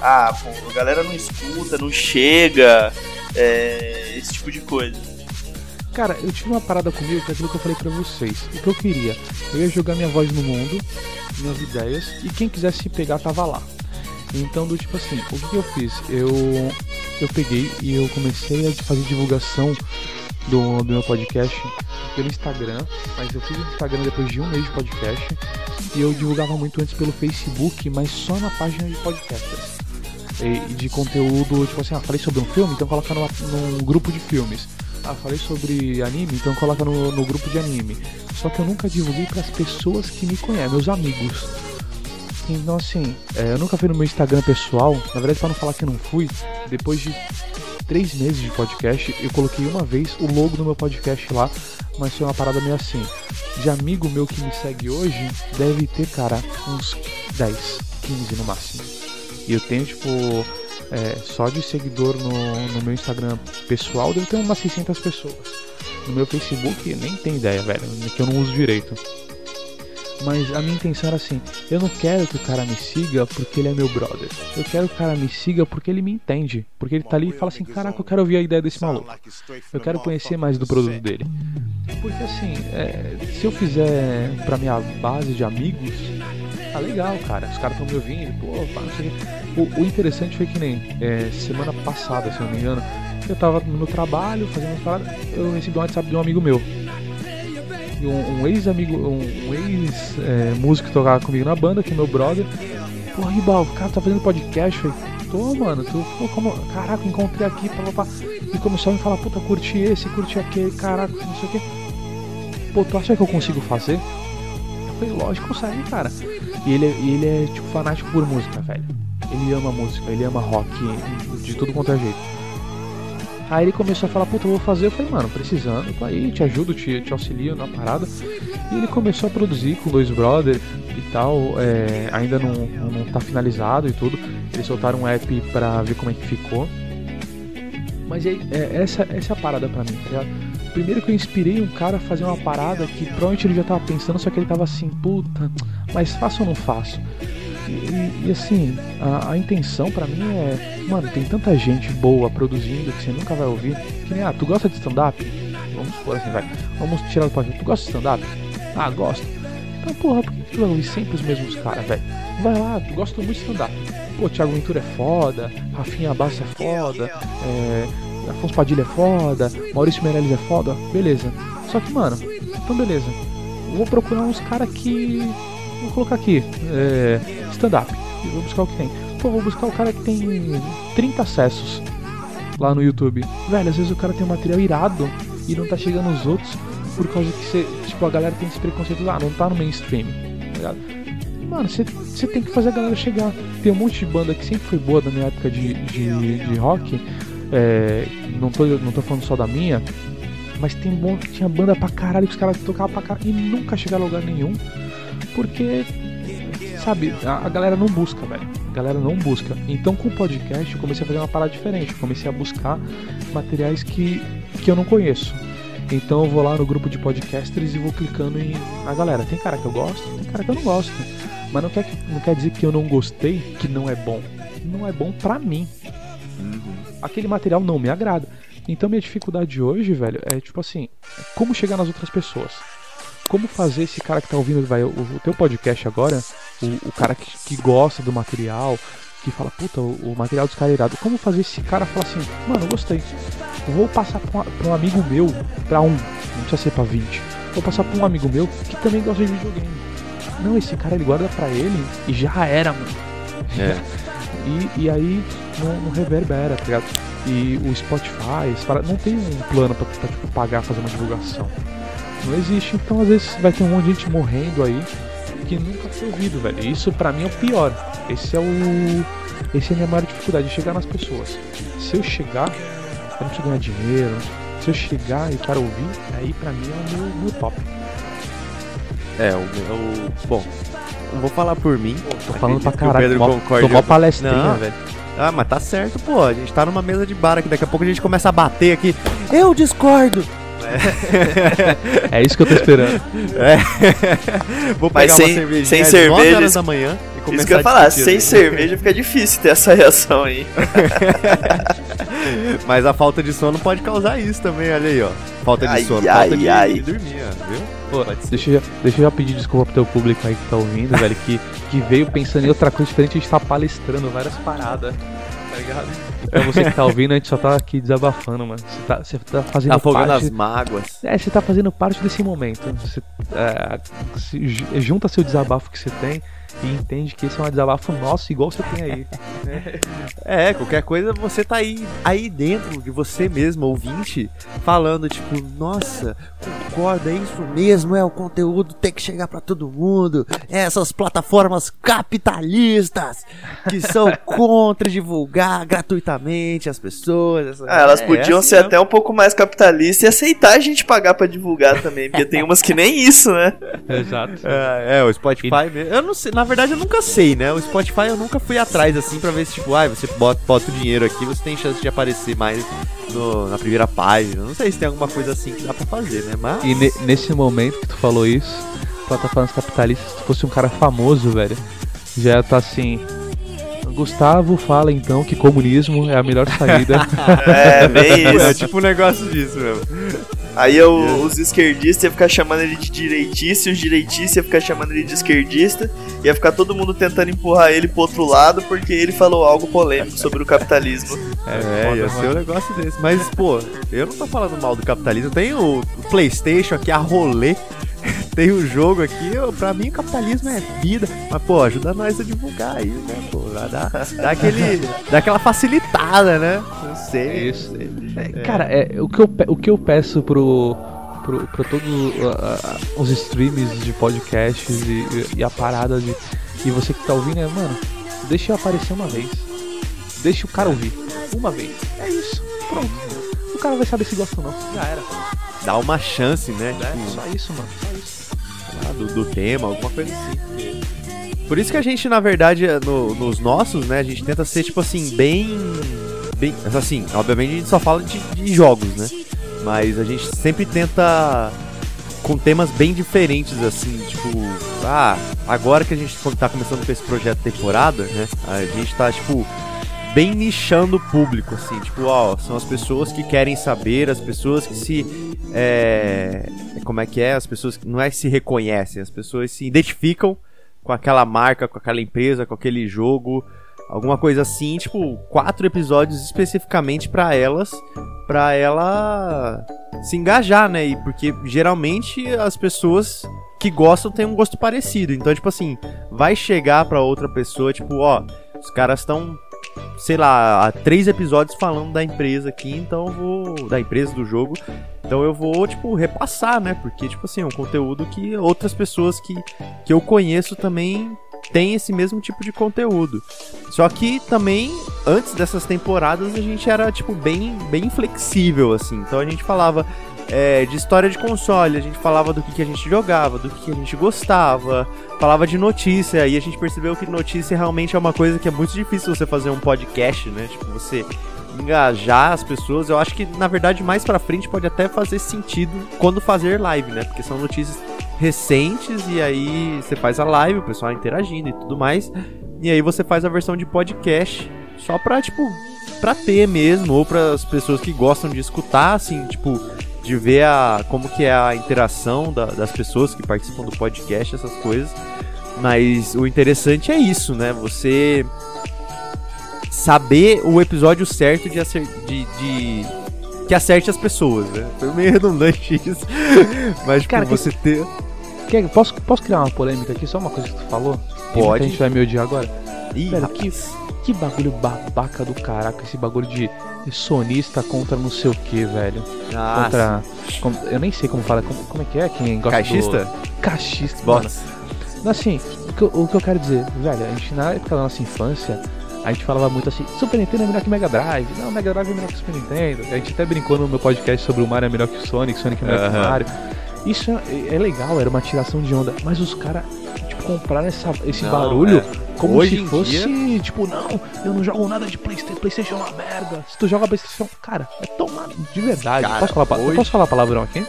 ah, pô, a galera não escuta, não chega, é, esse tipo de coisa. Cara, eu tive uma parada comigo que é aquilo que eu falei pra vocês. O que eu queria? Eu ia jogar minha voz no mundo, minhas ideias, e quem quisesse pegar tava lá. Então, do tipo assim, o que, que eu fiz? Eu, eu peguei e eu comecei a fazer divulgação do, do meu podcast pelo Instagram, mas eu fiz o Instagram depois de um mês de podcast, e eu divulgava muito antes pelo Facebook, mas só na página de podcasters. E, de conteúdo, tipo assim, ah, falei sobre um filme, então coloca numa, num grupo de filmes. Ah, falei sobre anime, então coloca no, no grupo de anime. Só que eu nunca divulguei para as pessoas que me conhecem, meus amigos. Então assim, é, eu nunca fui no meu Instagram pessoal, na verdade para não falar que eu não fui, depois de três meses de podcast, eu coloquei uma vez o logo do meu podcast lá, mas foi uma parada meio assim. De amigo meu que me segue hoje, deve ter, cara, uns 10, 15 no máximo. E eu tenho, tipo, é, só de seguidor no, no meu Instagram pessoal, deve ter umas 600 pessoas. No meu Facebook, nem tem ideia, velho, que eu não uso direito. Mas a minha intenção era assim: eu não quero que o cara me siga porque ele é meu brother. Eu quero que o cara me siga porque ele me entende. Porque ele tá ali e fala assim: caraca, eu quero ouvir a ideia desse maluco. Eu quero conhecer mais do produto dele. Porque assim, é, se eu fizer pra minha base de amigos, tá legal, cara. Os caras estão me ouvindo, pô, pá, não sei o o interessante foi que nem é, semana passada, se eu não me engano, eu tava no trabalho fazendo umas paradas, eu recebi um WhatsApp de um amigo meu. E um, um ex-amigo, um, um ex-músico que tocava comigo na banda, que é meu brother. Pô, Ribal, cara tá fazendo podcast. Eu tô, mano, tu, pô, como, caraca, encontrei aqui, pá. E começou a me falar, puta, curti esse, curti aquele, caraca, não sei o que. Pô, tu acha que eu consigo fazer? Eu falei, lógico, consegue, cara. E ele, é- ele é, tipo, fanático por música, velho. Ele ama música, ele ama rock, de tudo quanto é jeito. Aí ele começou a falar, puta, eu vou fazer. Eu falei, mano, precisando, tô aí, te ajudo, te, te auxilio na parada. E ele começou a produzir com dois brothers e tal. é, ainda não, não tá finalizado e tudo. Eles soltaram um app pra ver como é que ficou. Mas aí, é, essa, essa é a parada pra mim, tá ligado? Primeiro que eu inspirei um cara a fazer uma parada que provavelmente ele já tava pensando, só que ele tava assim, puta, mas faço ou não faço? E, e- assim, a, a intenção pra mim é, mano, tem tanta gente boa produzindo que você nunca vai ouvir. Que nem, ah, tu gosta de stand-up? Vamos supor assim, vai. Vamos tirar do podcast. Tu gosta de stand-up? Ah, gosto. Então, porra, por que tu vai ouvir sempre os mesmos caras, velho? Vai lá, tu gosta muito de stand-up. Pô, Thiago Ventura é foda, Rafinha Bassi é foda, é, Afonso Padilha é foda, Maurício Meirelles é foda, beleza. Só que, mano, então beleza. Vou procurar uns caras que. Vou colocar aqui, é, stand-up. E vou buscar o que tem. Pô, vou buscar o cara que tem 30 acessos lá no YouTube. Velho, às vezes o cara tem um material irado e não tá chegando os outros por causa que você, tipo, a galera tem esse preconceito, ah, não tá no mainstream, tá ligado? Mano, você tem que fazer a galera chegar. Tem um monte de banda que sempre foi boa na minha época de, de, de rock. É, não, tô, não tô falando só da minha, mas tem bom, tinha banda pra caralho que os caras tocavam pra caralho e nunca chegaram a lugar nenhum. Porque, sabe, a, a galera não busca, velho. A galera não busca. Então com o podcast eu comecei a fazer uma parada diferente. Eu comecei a buscar materiais que, que eu não conheço. Então eu vou lá no grupo de podcasters e vou clicando em. A galera, tem cara que eu gosto, tem cara que eu não gosto. Mas não quer, que- não quer dizer que eu não gostei, que não é bom. Não é bom pra mim. Aquele material não me agrada. Então minha dificuldade hoje, velho, é tipo assim, como chegar nas outras pessoas. Como fazer esse cara que tá ouvindo vai, o, o teu podcast agora, o, o cara que, que gosta do material, que fala, puta, o, o material dos caras é irado. Como fazer esse cara falar assim, mano, eu gostei. Vou passar pra, um- amigo meu, pra um, não precisa ser pra 20. vou passar pra um amigo meu que também gosta de videogame. Não, esse cara ele guarda pra ele e já era, mano. É. E, e aí não, não reverbera, tá ligado? E o Spotify, para- não tem um plano pra, pra, tipo, pagar fazer uma divulgação. Não existe, então às vezes vai ter um monte de gente morrendo aí que nunca foi ouvido, velho. E Isso pra mim é o pior. Esse é o. Esse é a minha maior dificuldade, chegar nas pessoas. Se eu chegar, eu não preciso ganhar dinheiro. Se eu chegar e o cara ouvir, aí pra mim é o meu, meu top. É, o meu. Bom, não vou falar por mim. Tô falando pra caralho. Pedro tô mó palestrinha, Não. velho. Ah, mas tá certo, pô. A gente tá numa mesa de bar aqui. Daqui a pouco a gente começa a bater aqui. Eu discordo! É isso que eu tô esperando. É. Vou Mas pegar sem- uma cervejinha sem cerveja, 9 horas da manhã e começar Isso que eu ia falar, sem né? cerveja fica difícil ter essa reação aí. Mas a falta de sono pode causar isso também, olha aí, ó. Falta de Ai, sono, ai, falta de, ai. de dormir, viu? Pô, deixa, eu já, deixa eu já pedir desculpa pro teu público aí que tá ouvindo, velho, que, que veio pensando em outra coisa diferente, a gente tá palestrando várias paradas, tá ligado? Então você que tá ouvindo, a gente só tá aqui desabafando, mano. Você tá, você tá fazendo Tá afogando parte... as mágoas. É, você tá fazendo parte desse momento. Você é, se ju- junta seu desabafo que você tem e entende que esse é um desabafo nosso, igual você tem aí. É, qualquer coisa você tá aí, aí dentro de você mesmo, ouvinte, falando tipo, nossa, concorda, é isso mesmo, é o conteúdo tem que chegar pra todo mundo. É essas plataformas capitalistas que são contra divulgar gratuitamente as pessoas. Ah, elas É, podiam assim ser mesmo. até um pouco mais capitalistas e aceitar a gente pagar pra divulgar também, porque tem umas que nem isso, né? Exato. É, é, o Spotify mesmo. Eu não sei, na verdade eu nunca sei, né? O Spotify eu nunca fui atrás assim pra ver se, tipo, ai, você bota, bota o dinheiro aqui, você tem chance de aparecer mais no- na primeira página. Não sei se tem alguma coisa assim que dá pra fazer, né? Mas. E ne- nesse momento que tu falou isso, plataformas capitalistas, se tu fosse um cara famoso, velho, já tá assim. Gustavo fala então que comunismo é a melhor saída. É, bem É isso. tipo um negócio disso mesmo. Aí eu- os esquerdistas iam ficar chamando ele de direitista, e os direitistas iam ficar chamando ele de esquerdista, ia ficar todo mundo tentando empurrar ele pro outro lado porque ele falou algo polêmico sobre o capitalismo. É, foda, ia ser um negócio desse. Mas, pô, eu não tô falando mal do capitalismo. Tem o, o PlayStation aqui, a rolê. Tem o jogo aqui. Pra mim, o capitalismo é vida. Mas, pô, ajuda nós a divulgar aí, né, pô? Dá, dá, aquele, dá aquela facilitada, né? Não sei. É isso. É, Cara, é, o, que eu, o que eu peço pro, pro, pro todos ah, os streams de podcasts e, e a parada de. E você que tá ouvindo é, mano, deixa eu aparecer uma vez. Deixa o cara ouvir. Uma vez. É isso. Pronto. O cara vai saber se gosta ou não. Já era. Dá uma chance, né? É, tipo, só isso, mano. Só isso. lá, do, do tema, alguma coisa assim. Por isso que a gente, na verdade, no- nos nossos, né, a gente tenta ser, tipo assim, bem. bem assim, obviamente a gente só fala de, de jogos, né? Mas a gente sempre tenta com temas bem diferentes, assim, tipo, ah, agora que a gente tá começando com esse projeto temporada, né? A gente tá, tipo, bem nichando o público, assim, tipo, ó, são as pessoas que querem saber, as pessoas que se. É, como é que é? As pessoas que não é que se reconhecem, as pessoas se identificam com aquela marca, com aquela empresa, com aquele jogo, alguma coisa assim, tipo, quatro episódios especificamente pra elas, pra ela se engajar, né? E porque geralmente as pessoas que gostam têm um gosto parecido. Então, tipo assim, vai chegar pra outra pessoa, tipo, ó, os caras estão sei lá, há três episódios falando da empresa aqui, então eu vou. Da empresa do jogo. Então eu vou, tipo, repassar, né? Porque, tipo assim, é um conteúdo que outras pessoas que, que eu conheço também têm esse mesmo tipo de conteúdo. Só que também, antes dessas temporadas, a gente era, tipo, bem, bem flexível, assim. Então a gente falava é, de história de console, a gente falava do que, que a gente jogava, do que, que a gente gostava, falava de notícia, e a gente percebeu que notícia realmente é uma coisa que é muito difícil você fazer um podcast, né? Tipo, você engajar as pessoas. Eu acho que, na verdade, mais pra frente pode até fazer sentido quando fazer live, né? Porque são notícias recentes e aí você faz a live, o pessoal interagindo e tudo mais. E aí você faz a versão de podcast só pra, tipo, pra ter mesmo, ou para as pessoas que gostam de escutar, assim, tipo, de ver a, como que é a interação da- das pessoas que participam do podcast, essas coisas. Mas o interessante é isso, né? Você saber o episódio certo de, acer- de, de que acerte as pessoas, né? Foi meio redundante isso. Mas, tipo, Cara, que- você ter. Quer, posso, posso criar uma polêmica aqui? Só uma coisa que tu falou? Pode. muita gente vai me odiar agora. Ih, Velho, rapaz. Que bagulho babaca do caraca, esse bagulho de sonista contra não sei o que, velho. Ah, contra. com- eu nem sei como fala. Como, como é que é? Quem gosta Caixista? do. Caixista, mano. Box. Assim, o que, eu, o que eu quero dizer, velho, a gente na época da nossa infância, a gente falava muito assim, Super Nintendo é melhor que Mega Drive, não, Mega Drive é melhor que Super Nintendo. A gente até brincou no meu podcast sobre o Mario é melhor que o Sonic, Sonic é melhor que o. Mario. Isso é, é legal, era uma tiração de onda, mas os caras, compraram essa, esse Não, barulho é. como Hoje se fosse, tipo, não, eu não jogo nada de Playstation, Playstation é uma merda. Se tu joga Playstation, cara, é tomar de verdade. Cara, posso, falar, hoje- posso falar palavrão aqui?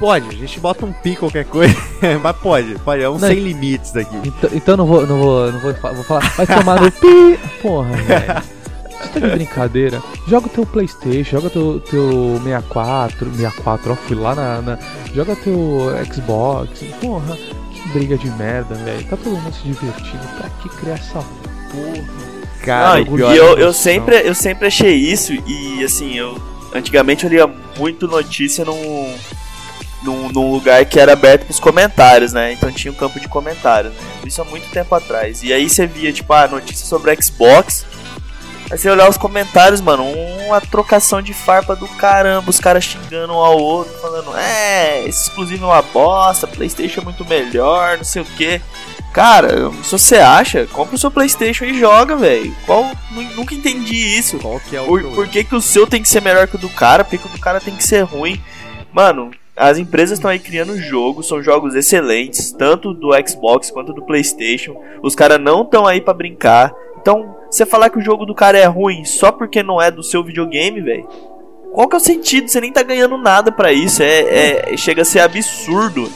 Pode, a gente bota um pi qualquer coisa. Mas pode, pode. É um Não, sem limites daqui. Então, então não vou, não vou, não vou, vou falar. Vai tomar no pi. Porra, velho. Você tá de brincadeira? Joga o teu Playstation, joga teu, teu 64, 64, ó, fui lá na, na- Joga teu Xbox. Porra, briga de merda, velho. Tá todo mundo se divertindo. Pra que criar essa porra? Cara, Não, e eu, eu, sempre, eu sempre achei isso, e assim, eu antigamente eu lia muito notícia num, num, num lugar que era aberto pros comentários, né? Então tinha um campo de comentários, né? Isso há muito tempo atrás. E aí você via, tipo, a notícia sobre Xbox. Aí você olhar os comentários, mano, uma trocação de farpa do caramba, os caras xingando um ao outro, falando, é, esse exclusivo é uma bosta, Playstation é muito melhor, não sei o que. Cara, se você acha, compra o seu Playstation e joga, velho. Qual. nu- Nunca entendi isso. Qual que é o Por, por que, que o seu tem que ser melhor que o do cara? Por que, que o do cara tem que ser ruim? Mano, as empresas estão aí criando jogos, são jogos excelentes, tanto do Xbox quanto do PlayStation. Os caras não estão aí pra brincar. Então, você falar que o jogo do cara é ruim só porque não é do seu videogame, velho. Qual que é o sentido? Você nem tá ganhando nada pra isso. É, é- chega a ser absurdo.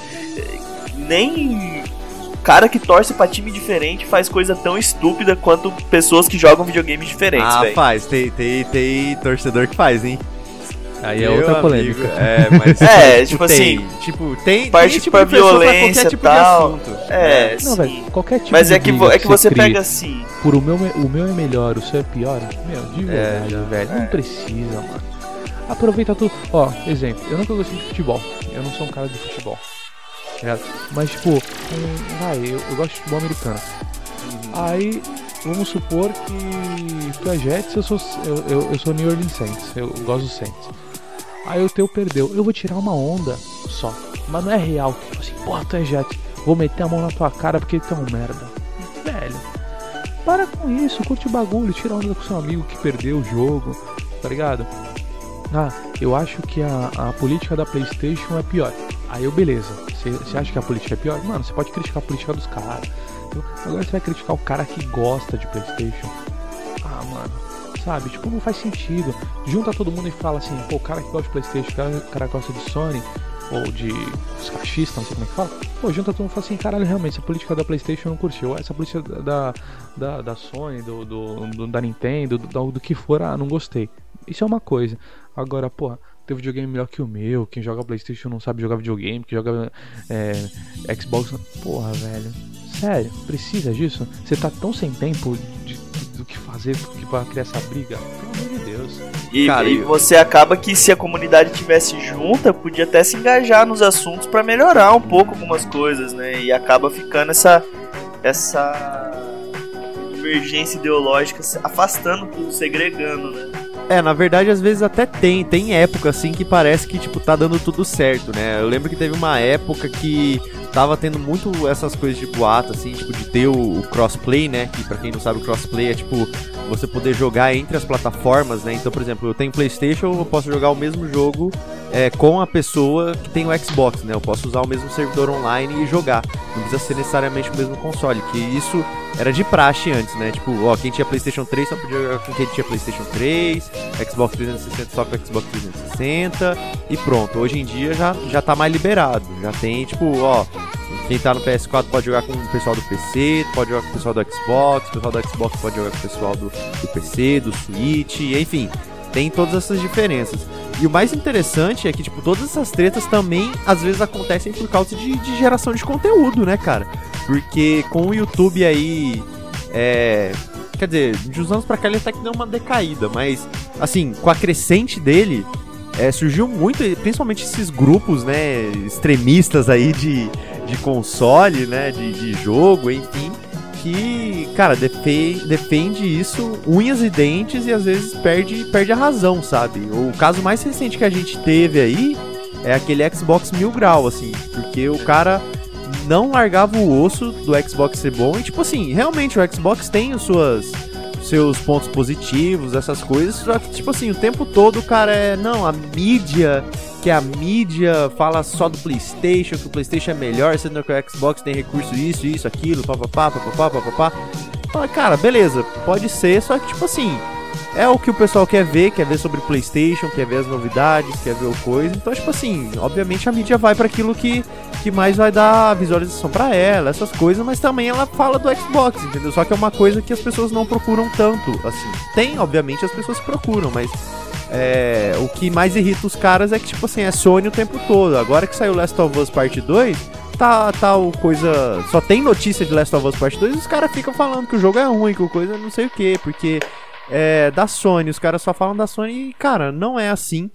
Nem cara que torce pra time diferente faz coisa tão estúpida quanto pessoas que jogam videogames diferentes, Ah, velho. faz. Tem, tem, tem torcedor que faz, hein? Aí é Meu outra amigo, polêmica. É, mas. É, tipo tem, assim, Tipo, tem. parte tem tipo pra de pessoa pra violência qualquer tipo tal. de assunto. É, Não, velho, qualquer tipo Mas de é que, é que você cria pega assim. por o meu, o meu é melhor, o seu é pior. Meu, de verdade, já. velho. Não precisa, mano. Aproveita tudo. Ó, exemplo, eu nunca gostei de futebol. Eu não sou um cara de futebol. tá? Mas, tipo, um, vai, eu, eu gosto de futebol americano. Aí, vamos supor que tu é Jets, eu sou, eu, eu, eu sou New Orleans Saints. Eu gosto do Saints. Aí o teu perdeu. Eu vou tirar uma onda só. Mas não é real. Tipo assim, porra, tu é Jets. Vou meter a mão na tua cara porque tu é um merda. Velho. Para com isso, curte o bagulho, tira onda com seu amigo que perdeu o jogo, tá ligado? Ah, eu acho que a, a política da PlayStation é pior. Aí eu, beleza. Você acha que a política é pior? Mano, você pode criticar a política dos caras. Agora você vai criticar o cara que gosta de PlayStation. Ah, mano, sabe? Tipo, não faz sentido. Junta todo mundo e fala assim: pô, o cara que gosta de PlayStation, o cara, cara gosta de Sony, ou de os cachistas, não sei como é que fala. Pô, junta todo mundo e fala assim: caralho, realmente, essa política da PlayStation não curtiu. Essa política da, da, da Sony, do, do, do- da Nintendo, do, do, que for, ah, não gostei. Isso é uma coisa. Agora, porra, teu videogame melhor que o meu. Quem joga PlayStation não sabe jogar videogame. Quem joga é, Xbox. Porra, velho. Sério, precisa disso? Você tá tão sem tempo de, de- do que fazer que pra criar essa briga? Pelo amor de Deus. E, Cara, e eu- você acaba que se a comunidade tivesse junta, podia até se engajar nos assuntos pra melhorar um pouco algumas coisas, né? E acaba ficando essa essa divergência ideológica se afastando tudo, segregando, né? É, na verdade, às vezes até tem. Tem época, assim, que parece que, tipo, tá dando tudo certo, né? Eu lembro que teve uma época que tava tendo muito essas coisas de boato, assim, tipo, de ter o, o crossplay, né? Que pra quem não sabe, o crossplay é, tipo, você poder jogar entre as plataformas, né? Então, por exemplo, eu tenho Playstation, eu posso jogar o mesmo jogo é, com a pessoa que tem o Xbox, né? Eu posso usar o mesmo servidor online e jogar. Não precisa ser necessariamente o mesmo console, que isso era de praxe antes, né? Tipo, ó, quem tinha PlayStation 3 só podia jogar com quem tinha PlayStation 3, Xbox 360 só com Xbox 360 e pronto. Hoje em dia já, já tá mais liberado. Já tem, tipo, ó, quem tá no PS4 pode jogar com o pessoal do PC, pode jogar com o pessoal do Xbox, o pessoal do Xbox pode jogar com o pessoal do, do PC, do Switch, enfim. Tem todas essas diferenças. E o mais interessante é que, tipo, todas essas tretas também às vezes acontecem por causa de, de geração de conteúdo, né, cara? Porque com o YouTube aí. É. Quer dizer, de uns anos pra cá ele até que deu uma decaída, mas assim, com a crescente dele, é, surgiu muito, principalmente esses grupos, né, extremistas aí de, de console, né, de, de jogo, enfim, que, cara, defende, isso unhas e dentes e às vezes perde, perde a razão, sabe? O caso mais recente que a gente teve aí é aquele Xbox Mil Grau, assim, porque o cara não largava o osso do Xbox ser bom e, tipo assim, realmente o Xbox tem as suas seus pontos positivos, essas coisas, só que, tipo assim, o tempo todo o cara é, não, a mídia, que a mídia fala só do PlayStation, que o PlayStation é melhor, sendo que o Xbox tem recurso isso, isso, aquilo, papapá, papapá, papapá. Fala, cara, beleza, pode ser, só que, tipo assim, é o que o pessoal quer ver, quer ver sobre o PlayStation, quer ver as novidades, quer ver o coisa. Então, tipo assim, obviamente a mídia vai para aquilo que, que mais vai dar visualização para ela, essas coisas, mas também ela fala do Xbox, entendeu? Só que é uma coisa que as pessoas não procuram tanto, assim. Tem, obviamente, as pessoas procuram, mas é, o que mais irrita os caras é que, tipo assim, é Sony o tempo todo. Agora que saiu Last of Us Parte 2, tá tal tá coisa. Só tem notícia de Last of Us Parte 2 e os caras ficam falando que o jogo é ruim, que o coisa não sei o que, porque é, da Sony. Os caras só falam da Sony e, cara, não é assim.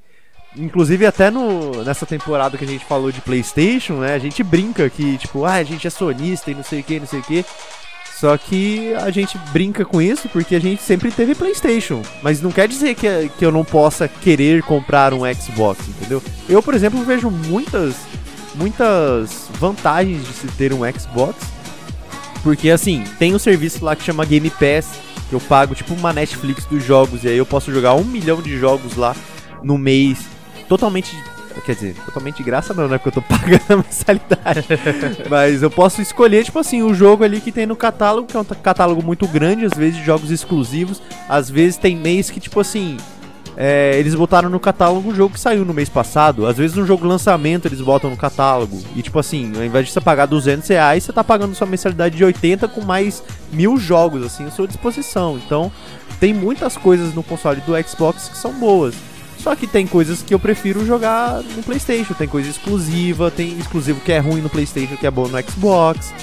Inclusive, até no, nessa temporada que a gente falou de PlayStation, né? A gente brinca que, tipo, ah, a gente é sonista e não sei o que, não sei o que. Só que a gente brinca com isso porque a gente sempre teve PlayStation. Mas não quer dizer que, que eu não possa querer comprar um Xbox, entendeu? Eu, por exemplo, vejo muitas, muitas vantagens de se ter um Xbox. Porque, assim, tem um serviço lá que chama Game Pass que eu pago tipo uma Netflix dos jogos e aí eu posso jogar um milhão de jogos lá no mês, totalmente. Quer dizer, totalmente de graça não, né? Porque eu tô pagando a mensalidade. Mas eu posso escolher, tipo assim, o jogo ali que tem no catálogo, que é um catálogo muito grande, às vezes de jogos exclusivos. Às vezes tem mês que, tipo assim, é, eles botaram no catálogo um jogo que saiu no mês passado. Às vezes um jogo lançamento eles botam no catálogo. E tipo assim, ao invés de você pagar 200 reais, você tá pagando sua mensalidade de 80 com mais mil jogos assim à sua disposição. Então tem muitas coisas no console do Xbox que são boas. Só que tem coisas que eu prefiro jogar no PlayStation. Tem coisa exclusiva, tem exclusivo que é ruim no PlayStation, que é bom no Xbox.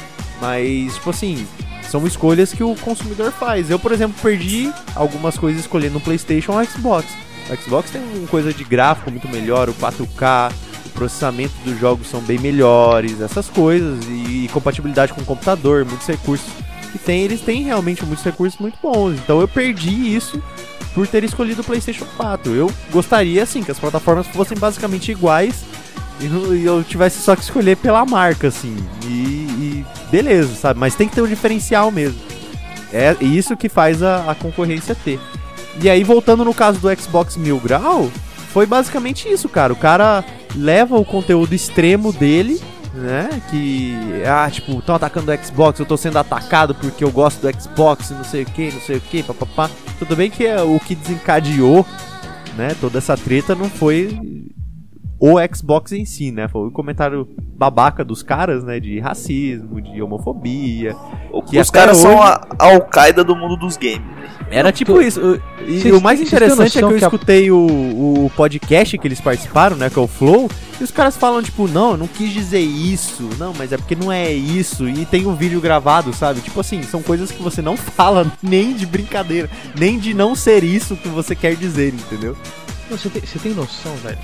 Mas, tipo assim, são escolhas que o consumidor faz. Eu, por exemplo, perdi algumas coisas escolhendo no PlayStation ou Xbox. O Xbox tem uma coisa de gráfico muito melhor, o 4K, o processamento dos jogos são bem melhores, essas coisas, e, e compatibilidade com o computador, muitos recursos que tem, eles têm realmente muitos recursos muito bons. Então eu perdi isso por ter escolhido o PlayStation 4. Eu gostaria, assim, que as plataformas fossem basicamente iguais e eu tivesse só que escolher pela marca, assim. E, e beleza, sabe? Mas tem que ter um diferencial mesmo. É isso que faz a, a concorrência ter. E aí, voltando no caso do Xbox Mil Grau, foi basicamente isso, cara. O cara leva o conteúdo extremo dele, né? Que, ah, tipo, estão atacando o Xbox, eu tô sendo atacado porque eu gosto do Xbox, não sei o que, não sei o que, papapá. Tudo bem que é o que desencadeou, né, toda essa treta não foi o Xbox em si, né? Foi um comentário babaca dos caras, né? De racismo, de homofobia. Que os caras hoje... são a Al-Qaeda do mundo dos games. Era tipo tô... isso. E cês, o mais interessante é que eu que escutei o, o podcast que eles participaram, né? Que é o Flow. E os caras falam, tipo, não, eu não quis dizer isso. Não, mas é porque não é isso. E tem um vídeo gravado, sabe? Tipo assim, são coisas que você não fala nem de brincadeira. Nem de não ser isso que você quer dizer, entendeu? Você tem, você tem noção, velho?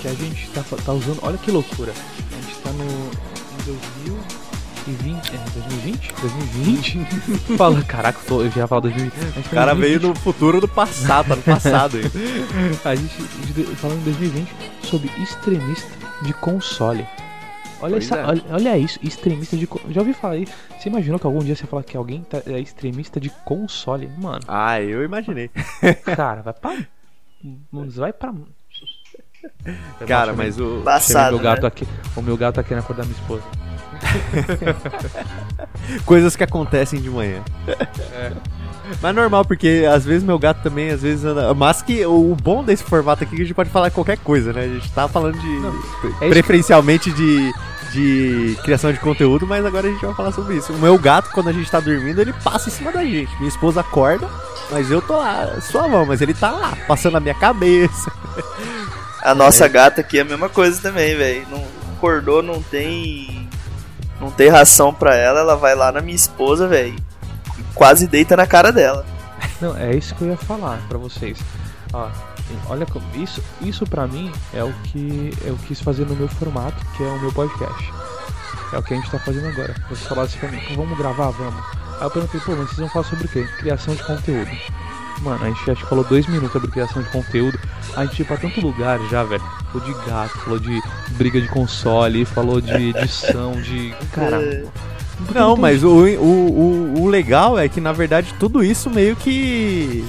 Que a gente tá, tá usando. Olha que loucura. A gente tá no. Em 2020. É, 2020? 2020? Fala, caraca, eu, tô, eu já falar 2020. O cara veio no futuro do passado, tá no passado aí. a gente, falando em 2020 sobre extremista de console. Olha, essa, é. olha, olha, isso, extremista de. Já ouvi falar aí. Você imaginou que algum dia você falar que alguém tá, é extremista de console? Mano. Ah, eu imaginei. Cara, vai pra. Vai pra. Cara, mas o. Passado, meu gato né? aqui, o meu gato tá querendo acordar minha esposa. Coisas que acontecem de manhã. É. Mas normal, porque às vezes meu gato também, às vezes anda. Mas que o bom desse formato aqui é que a gente pode falar qualquer coisa, né? A gente tá falando de. Não, é preferencialmente de, de criação de conteúdo, mas agora a gente vai falar sobre isso. O meu gato, quando a gente tá dormindo, ele passa em cima da gente. Minha esposa acorda, mas eu tô lá, sua mão, mas ele tá lá, passando na minha cabeça. A nossa gata aqui é a mesma coisa também, velho. Não acordou, não tem. Não tem ração pra ela, ela vai lá na minha esposa, velho. Quase deita na cara dela. Não, é isso que eu ia falar pra vocês. Ó, Olha como isso, isso para mim é o que eu quis fazer no meu formato, que é o meu podcast. É o que a gente tá fazendo agora. Você falaram assim pra mim, "Pô, vamos gravar, vamos. Aí eu perguntei, pô, mas vocês vão falar sobre o quê? Criação de conteúdo. Mano, a gente acho que falou dois minutos sobre criação de conteúdo. A gente ia pra tanto lugar já, velho. Falou de gato, falou de briga de console, falou de edição, de. Caramba. Não, mas o, o, o, o legal é que, na verdade, tudo isso meio que.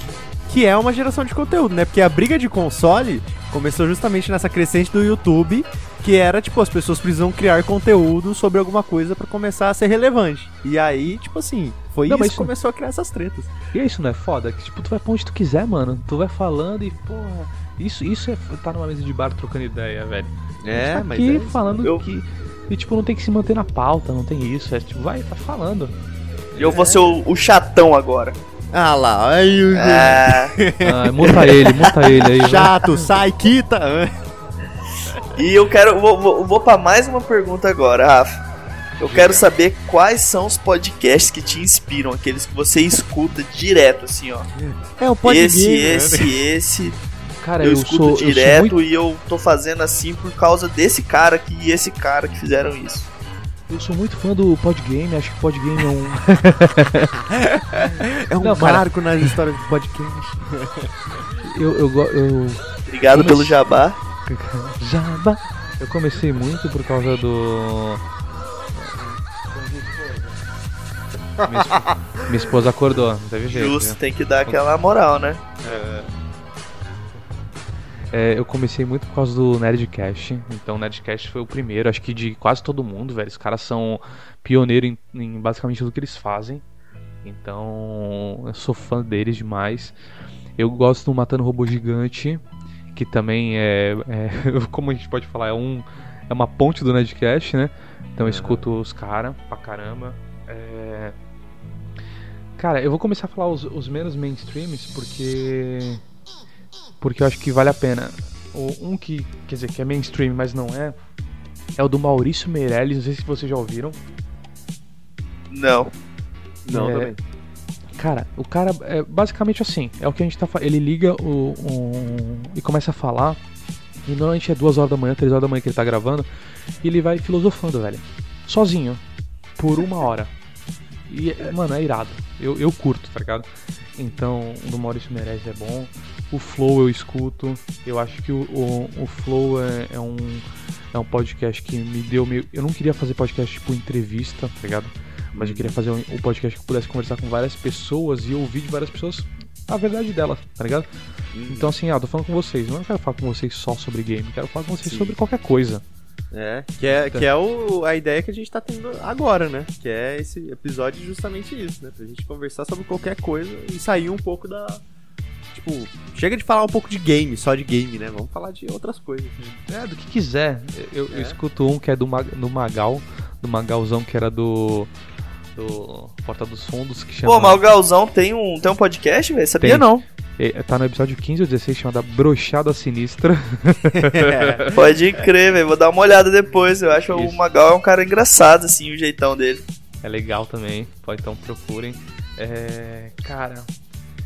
que é uma geração de conteúdo, né? Porque a briga de console começou justamente nessa crescente do YouTube, que era, tipo, as pessoas precisam criar conteúdo sobre alguma coisa pra começar a ser relevante. E aí, tipo assim, foi Não, isso mas que começou a criar essas tretas. E é isso, não é foda? Que tipo, tu vai pra onde tu quiser, mano. Tu vai falando e, porra. Isso, isso é tá numa mesa de bar trocando ideia, velho. É, tá mas aqui é isso. falando Eu- que. E tipo, não tem que se manter na pauta, não tem isso. É tipo, vai, vai falando. E eu vou ser o, o chatão agora. Ah lá, aí o É, Ah, muta ele, muta ele aí. vai. chato, sai, quita. e eu quero. Vou, vou, vou pra mais uma pergunta agora, Rafa. Eu quero saber quais são os podcasts que te inspiram, aqueles que você escuta direto, assim, ó. É o podcast. esse, esse, esse. Cara, eu, eu, escuto sou, eu direto sou muito, e eu tô fazendo assim por causa desse cara aqui e esse cara que fizeram isso. eu sou muito fã do Podgame, acho que Podgame é um. É um Não, cara. marco nas histórias do podcast. Eu, eu, eu, Obrigado Como pelo jabá. Jaba. Eu comecei muito por causa do. Minha esposa, acordou, não teve jeito. Justo, tem que dar aquela moral, né? É, eu comecei muito por causa do Nerdcast. Então, o Nerdcast foi o primeiro, acho que de quase todo mundo, velho. Os caras são pioneiros em, em basicamente tudo que eles fazem. Então, eu sou fã deles demais. Eu gosto do Matando Robô Gigante, que também é, é- como a gente pode falar, é um é uma ponte do Nerdcast, né? Então eu escuto os caras pra caramba. É, Cara, eu vou começar a falar os, os menos mainstreams porque porque eu acho que vale a pena. O, um que, quer dizer, que é mainstream, mas não é, é o do Maurício Meirelles, não sei se vocês já ouviram. Não. Não, É, também. Cara, o cara é basicamente assim, é o que a gente tá Ele liga o, um, e começa a falar. E normalmente é duas horas da manhã, três horas da manhã que ele tá gravando. E ele vai filosofando, velho. Sozinho. Por uma hora. E, mano, é irado. Eu, eu curto, tá ligado? Então, o do Maurício Meirelles é bom. O Flow eu escuto. Eu acho que o, o, o Flow é, é um, é um podcast que me deu meio. Eu não queria fazer podcast tipo entrevista, tá ligado? Mas eu queria fazer um, um podcast que eu pudesse conversar com várias pessoas e ouvir de várias pessoas a verdade delas, tá ligado? Então assim, ah, eu tô falando com vocês, não quero falar com vocês só sobre game, quero falar com vocês Sim. sobre qualquer coisa. É, que é, que é o, a ideia que a gente tá tendo agora, né? Que é esse episódio justamente isso, né? Pra gente conversar sobre qualquer coisa e sair um pouco da. Tipo, chega de falar um pouco de game, só de game, né? Vamos falar de outras coisas. né? É, do que quiser. Eu, eu É. escuto um que é do, Mag, do Magal, do Magalzão que era do. do Porta dos Fundos, que chama. Pô, mas o Galzão tem um, tem um podcast, velho? Sabia Tem. não. É, Tá no episódio 15 ou 16, chamada Brochada Sinistra. Pode crer, velho. Vou dar uma olhada depois. Eu acho Isso. o Magal é um cara engraçado, assim, o jeitão dele. É legal também, pode então procurem. É. Cara.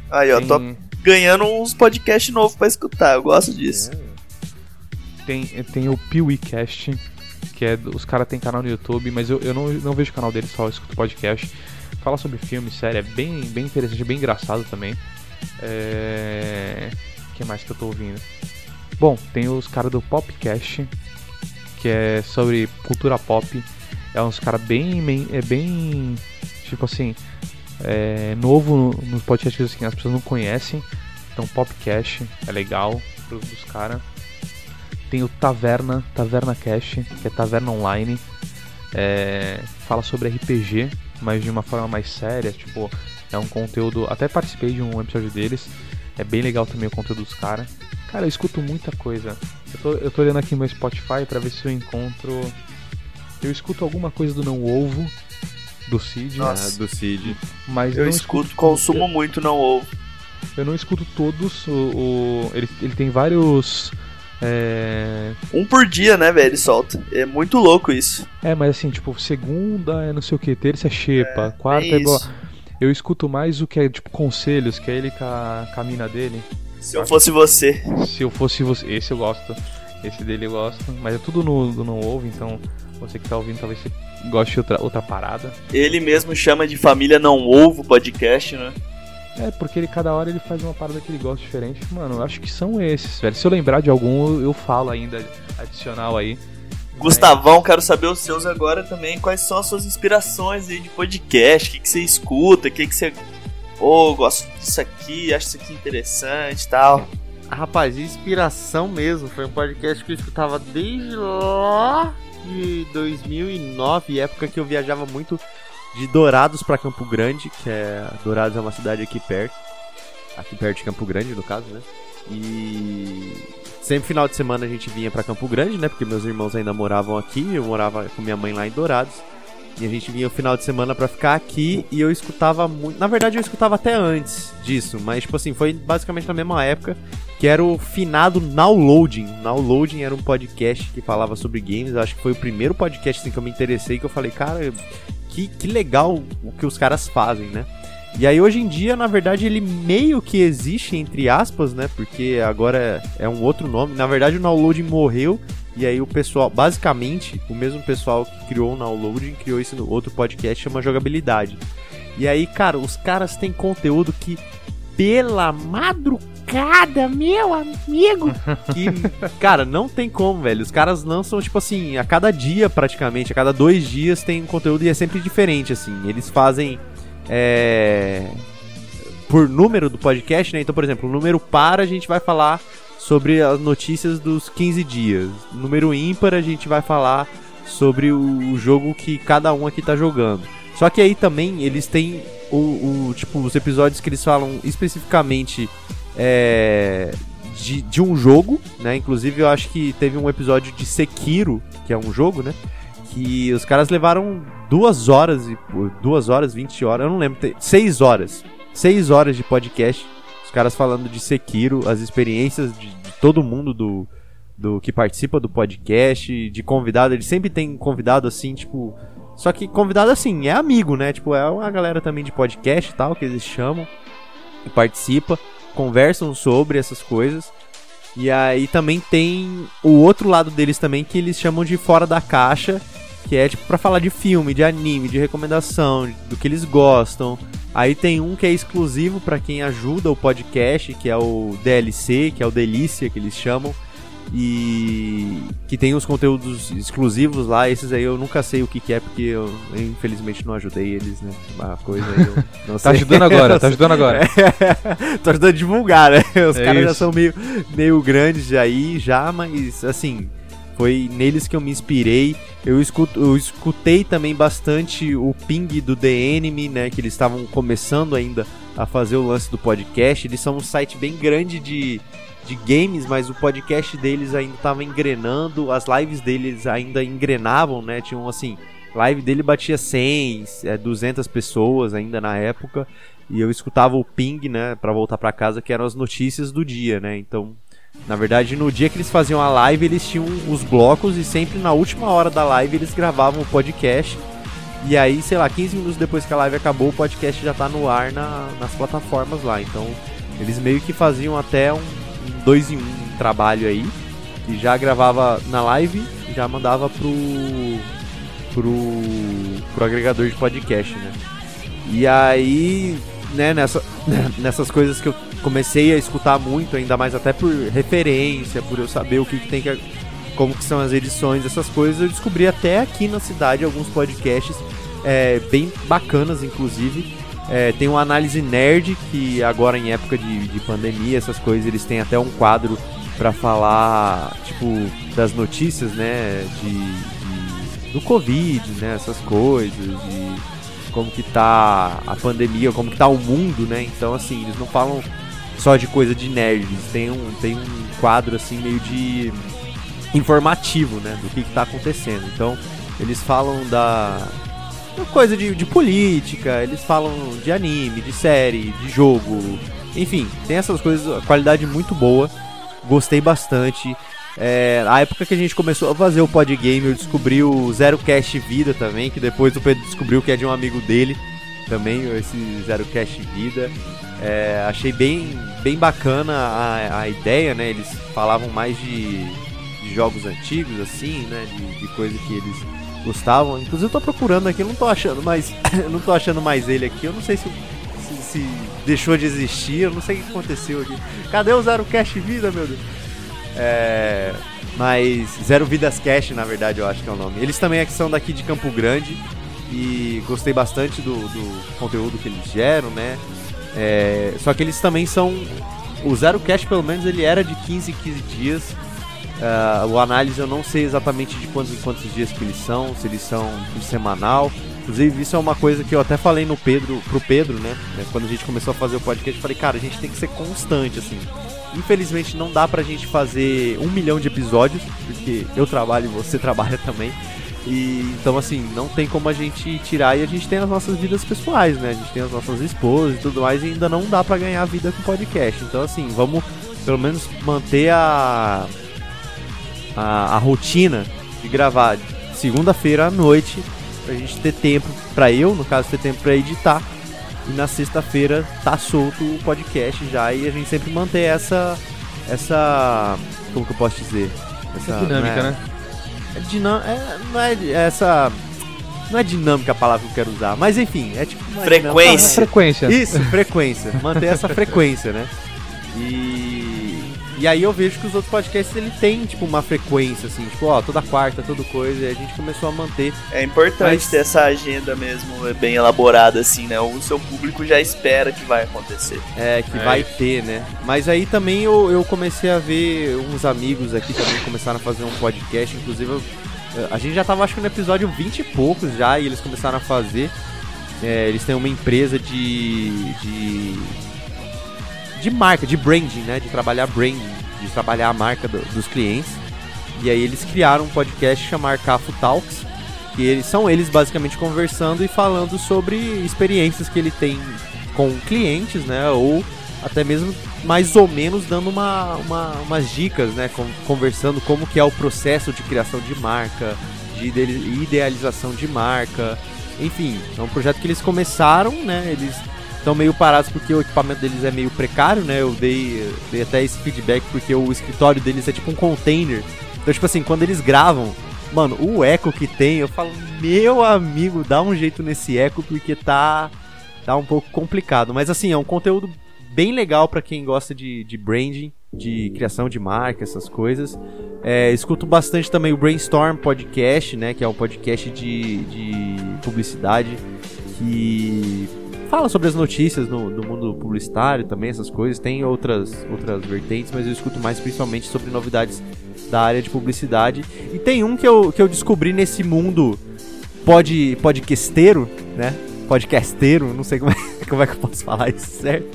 Aí, ó, tem- tô ganhando uns podcasts novos pra escutar. Eu gosto disso. Tem, tem o PeeWeeCast, que é. Os caras têm canal no YouTube, mas eu, eu não, não vejo o canal deles, só escuto podcast. Fala sobre filme, série, é bem, bem interessante, bem engraçado também. É. O que mais que eu tô ouvindo? Bom, tem os caras do Popcast, que é sobre cultura pop. É uns caras bem. É bem. Tipo assim. É, novo no- nos podcasts assim, as pessoas não conhecem. Então, Popcast é legal dos caras. Tem o Taverna, Taverna Cash, que é Taverna Online. É, fala sobre RPG, mas de uma forma mais séria. Tipo, é um conteúdo. Até participei de um episódio deles. É bem legal também o conteúdo dos caras. Cara, eu escuto muita coisa. Eu tô, eu tô olhando aqui no meu Spotify pra ver se eu encontro. Eu escuto alguma coisa do Não Ovo, do Cid, Nossa. Ah, do Cid. mas Eu não escuto, consumo muito, não ouvo. Eu não escuto todos. O, o- ele, ele tem vários. É, Um por dia, né, velho? Ele solta. É muito louco isso. é, mas assim, tipo, segunda é não sei o que, terça é xepa, quarta é é. Eu escuto mais o que é, tipo, conselhos, que é ele com a, com a mina dele. Se eu fosse você. Se eu fosse você. Esse eu gosto. Esse dele eu gosto. Mas é tudo no, no não ouve, então você que tá ouvindo talvez você goste de outra, outra parada. Ele mesmo chama de família não ovo podcast, né? É, porque ele cada hora ele faz uma parada que ele gosta diferente. Mano, eu acho que são esses, velho. Se eu lembrar de algum, eu, eu falo ainda adicional aí. Gustavão, quero saber os seus agora também. Quais são as suas inspirações aí de podcast? O que, que você escuta? O que, que você. Ô, oh, gosto disso aqui, acho isso aqui interessante e tal. Rapaz, inspiração mesmo. Foi um podcast que eu escutava desde lá de 2009, época que eu viajava muito de Dourados para Campo Grande, que é Dourados é uma cidade aqui perto, aqui perto de Campo Grande no caso, né? E sempre final de semana a gente vinha para Campo Grande, né? Porque meus irmãos ainda moravam aqui, eu morava com minha mãe lá em Dourados. E a gente vinha o final de semana para ficar aqui e eu escutava muito. Na verdade, eu escutava até antes disso, mas, tipo assim, foi basicamente na mesma época que era o finado Nowloading. Nowloading era um podcast que falava sobre games. Eu acho que foi o primeiro podcast assim, que eu me interessei que eu falei, cara, que, que legal o que os caras fazem, né? E aí hoje em dia, na verdade, ele meio que existe, entre aspas, né? Porque agora é um outro nome. Na verdade, o Nowloading morreu e aí o pessoal, basicamente, o mesmo pessoal que criou o Nowloading criou esse outro podcast chama Jogabilidade. E aí, cara, os caras têm conteúdo que pela madrugada, meu amigo. Que, cara, não tem como, velho. Os caras lançam, tipo assim, a cada dia praticamente, a cada dois dias tem um conteúdo e é sempre diferente, assim. Eles fazem. É, por número do podcast, né? Então, por exemplo, o número par a gente vai falar sobre as notícias dos 15 dias. Número ímpar a gente vai falar sobre o jogo que cada um aqui tá jogando. Só que aí também eles têm o, o tipo os episódios que eles falam especificamente é, de, de um jogo, né? Inclusive eu acho que teve um episódio de Sekiro, que é um jogo, né? Que os caras levaram duas horas e duas horas, 20 horas, eu não lembro, seis horas. Seis horas de podcast os caras falando de Sekiro, as experiências de, de todo mundo do, do que participa do podcast, de convidado. Ele sempre tem convidado assim, tipo. Só que convidado assim, é amigo, né? Tipo, é uma galera também de podcast e tal, que eles chamam e participa, conversam sobre essas coisas. E aí também tem o outro lado deles também que eles chamam de fora da caixa, que é tipo para falar de filme, de anime, de recomendação, do que eles gostam. Aí tem um que é exclusivo para quem ajuda o podcast, que é o DLC, que é o Delícia que eles chamam. E que tem os conteúdos exclusivos lá, esses aí eu nunca sei o que, que é, porque eu, infelizmente não ajudei eles, né? Uma coisa aí eu não tá ajudando agora, tá ajudando agora. Tô ajudando a divulgar, né? Os é caras já são meio, meio grandes aí já, mas assim, foi neles que eu me inspirei. Eu, escuto, eu escutei também bastante o ping do The Enemy, né? Que eles estavam começando ainda a fazer o lance do podcast. Eles são um site bem grande de, de games, mas o podcast deles ainda estava engrenando, as lives deles ainda engrenavam, né? Tinham assim, live dele batia 100, 200 é, pessoas ainda na época. E eu escutava o ping, né, para voltar para casa, que eram as notícias do dia, né? Então, na verdade, no dia que eles faziam a live, eles tinham os blocos e sempre na última hora da live eles gravavam o podcast. E aí, sei lá, 15 minutos depois que a live acabou, o podcast já tá no ar na, nas plataformas lá. Então, eles meio que faziam até um, um dois em um trabalho aí. Que já gravava na live e já mandava pro, pro, pro agregador de podcast, né? E aí, né, nessa, nessas coisas que eu comecei a escutar muito, ainda mais até por referência, por eu saber o que, que tem que. como que são as edições, essas coisas, eu descobri até aqui na cidade alguns podcasts é, bem bacanas, inclusive. É, tem uma análise nerd que agora em época de, de pandemia, essas coisas, eles têm até um quadro para falar, tipo, das notícias, né, de, de, do Covid, né, essas coisas, de como que tá a pandemia, como que tá o mundo, né, então assim, eles não falam só de coisa de nerds. Tem um, tem um quadro assim meio de informativo, né, do que, está acontecendo. Então, eles falam da coisa de, de, política, eles falam de anime, de série, de jogo, enfim, tem essas coisas, qualidade muito boa, gostei bastante. É, a época que a gente começou a fazer o Podgame, eu descobri o Zero Cast Vida também, que depois o Pedro descobriu que é de um amigo dele. também, esse Zero Cash Vida. É, achei bem, bem bacana a, a ideia, né? Eles falavam mais de, de jogos antigos, assim, né? De, de coisa que eles gostavam. Inclusive eu tô procurando aqui, não tô achando mais. não tô achando mais ele aqui. Eu não sei se, se, se, deixou de existir, eu não sei o que aconteceu aqui. Cadê o Zero Cash Vida, meu Deus? É, mas Zero Vidas Cash, na verdade, eu acho que é o nome. Eles também é são daqui de Campo Grande e gostei bastante do, do conteúdo que eles geram, né? É, só que eles também são. O Zero Cash, pelo menos, ele era de 15 em 15 dias. Uh, o análise eu não sei exatamente de quantos em quantos dias que eles são, se eles são por semanal. Inclusive, isso é uma coisa que eu até falei no Pedro, pro Pedro, né? Quando a gente começou a fazer o podcast, eu falei, cara, a gente tem que ser constante, assim. Infelizmente não dá pra gente fazer um milhão de episódios, porque eu trabalho e você trabalha também. E então assim, não tem como a gente tirar e a gente tem as nossas vidas pessoais, né? A gente tem as nossas esposas e tudo mais e ainda não dá para ganhar vida com podcast. Então assim, vamos pelo menos manter a a, a rotina de gravar segunda-feira à noite pra gente ter tempo para eu, no caso, ter tempo para editar. E na sexta-feira tá solto o podcast já e a gente sempre manter essa essa como que eu posso dizer? Essa dinâmica, né? né? É dinâmica. É, não é essa. Não é dinâmica a palavra que eu quero usar, mas enfim, é tipo. frequência. frequência. Isso, frequência. Manter essa frequência, né? E. E aí eu vejo que os outros podcasts ele tem, tipo, uma frequência, assim, tipo, ó, toda quarta, toda coisa, e a gente começou a manter. É importante Mas... ter essa agenda mesmo é bem elaborada, assim, né? O seu público já espera que vai acontecer. É, que é. vai ter, né? Mas aí também eu, eu comecei a ver uns amigos aqui também começaram a fazer um podcast, inclusive eu, a gente já tava acho que no episódio 20 e poucos já, e eles começaram a fazer. É, eles têm uma empresa de, de de marca, de branding, né? De trabalhar branding, de trabalhar a marca do, dos clientes. E aí eles criaram um podcast chamado Cafo Talks, que eles são eles basicamente conversando e falando sobre experiências que ele tem com clientes, né? Ou até mesmo mais ou menos dando uma, uma, umas dicas, né? conversando como que é o processo de criação de marca, de idealização de marca. Enfim, é um projeto que eles começaram, né? Eles estão meio parados porque o equipamento deles é meio precário, né? Eu dei, dei até esse feedback porque o escritório deles é tipo um container. Então, tipo assim, quando eles gravam, mano, o eco que tem, eu falo, meu amigo, dá um jeito nesse eco porque tá, tá um pouco complicado. Mas assim, é um conteúdo bem legal para quem gosta de, de branding, de criação de marca, essas coisas. É, escuto bastante também o Brainstorm Podcast, né? Que é um podcast de, de publicidade que fala sobre as notícias no, do mundo publicitário também, essas coisas. Tem outras, outras vertentes, mas eu escuto mais principalmente sobre novidades da área de publicidade. E tem um que eu, que eu descobri nesse mundo pod, podcasteiro, né? Podcasteiro, não sei como é, como é que eu posso falar isso certo.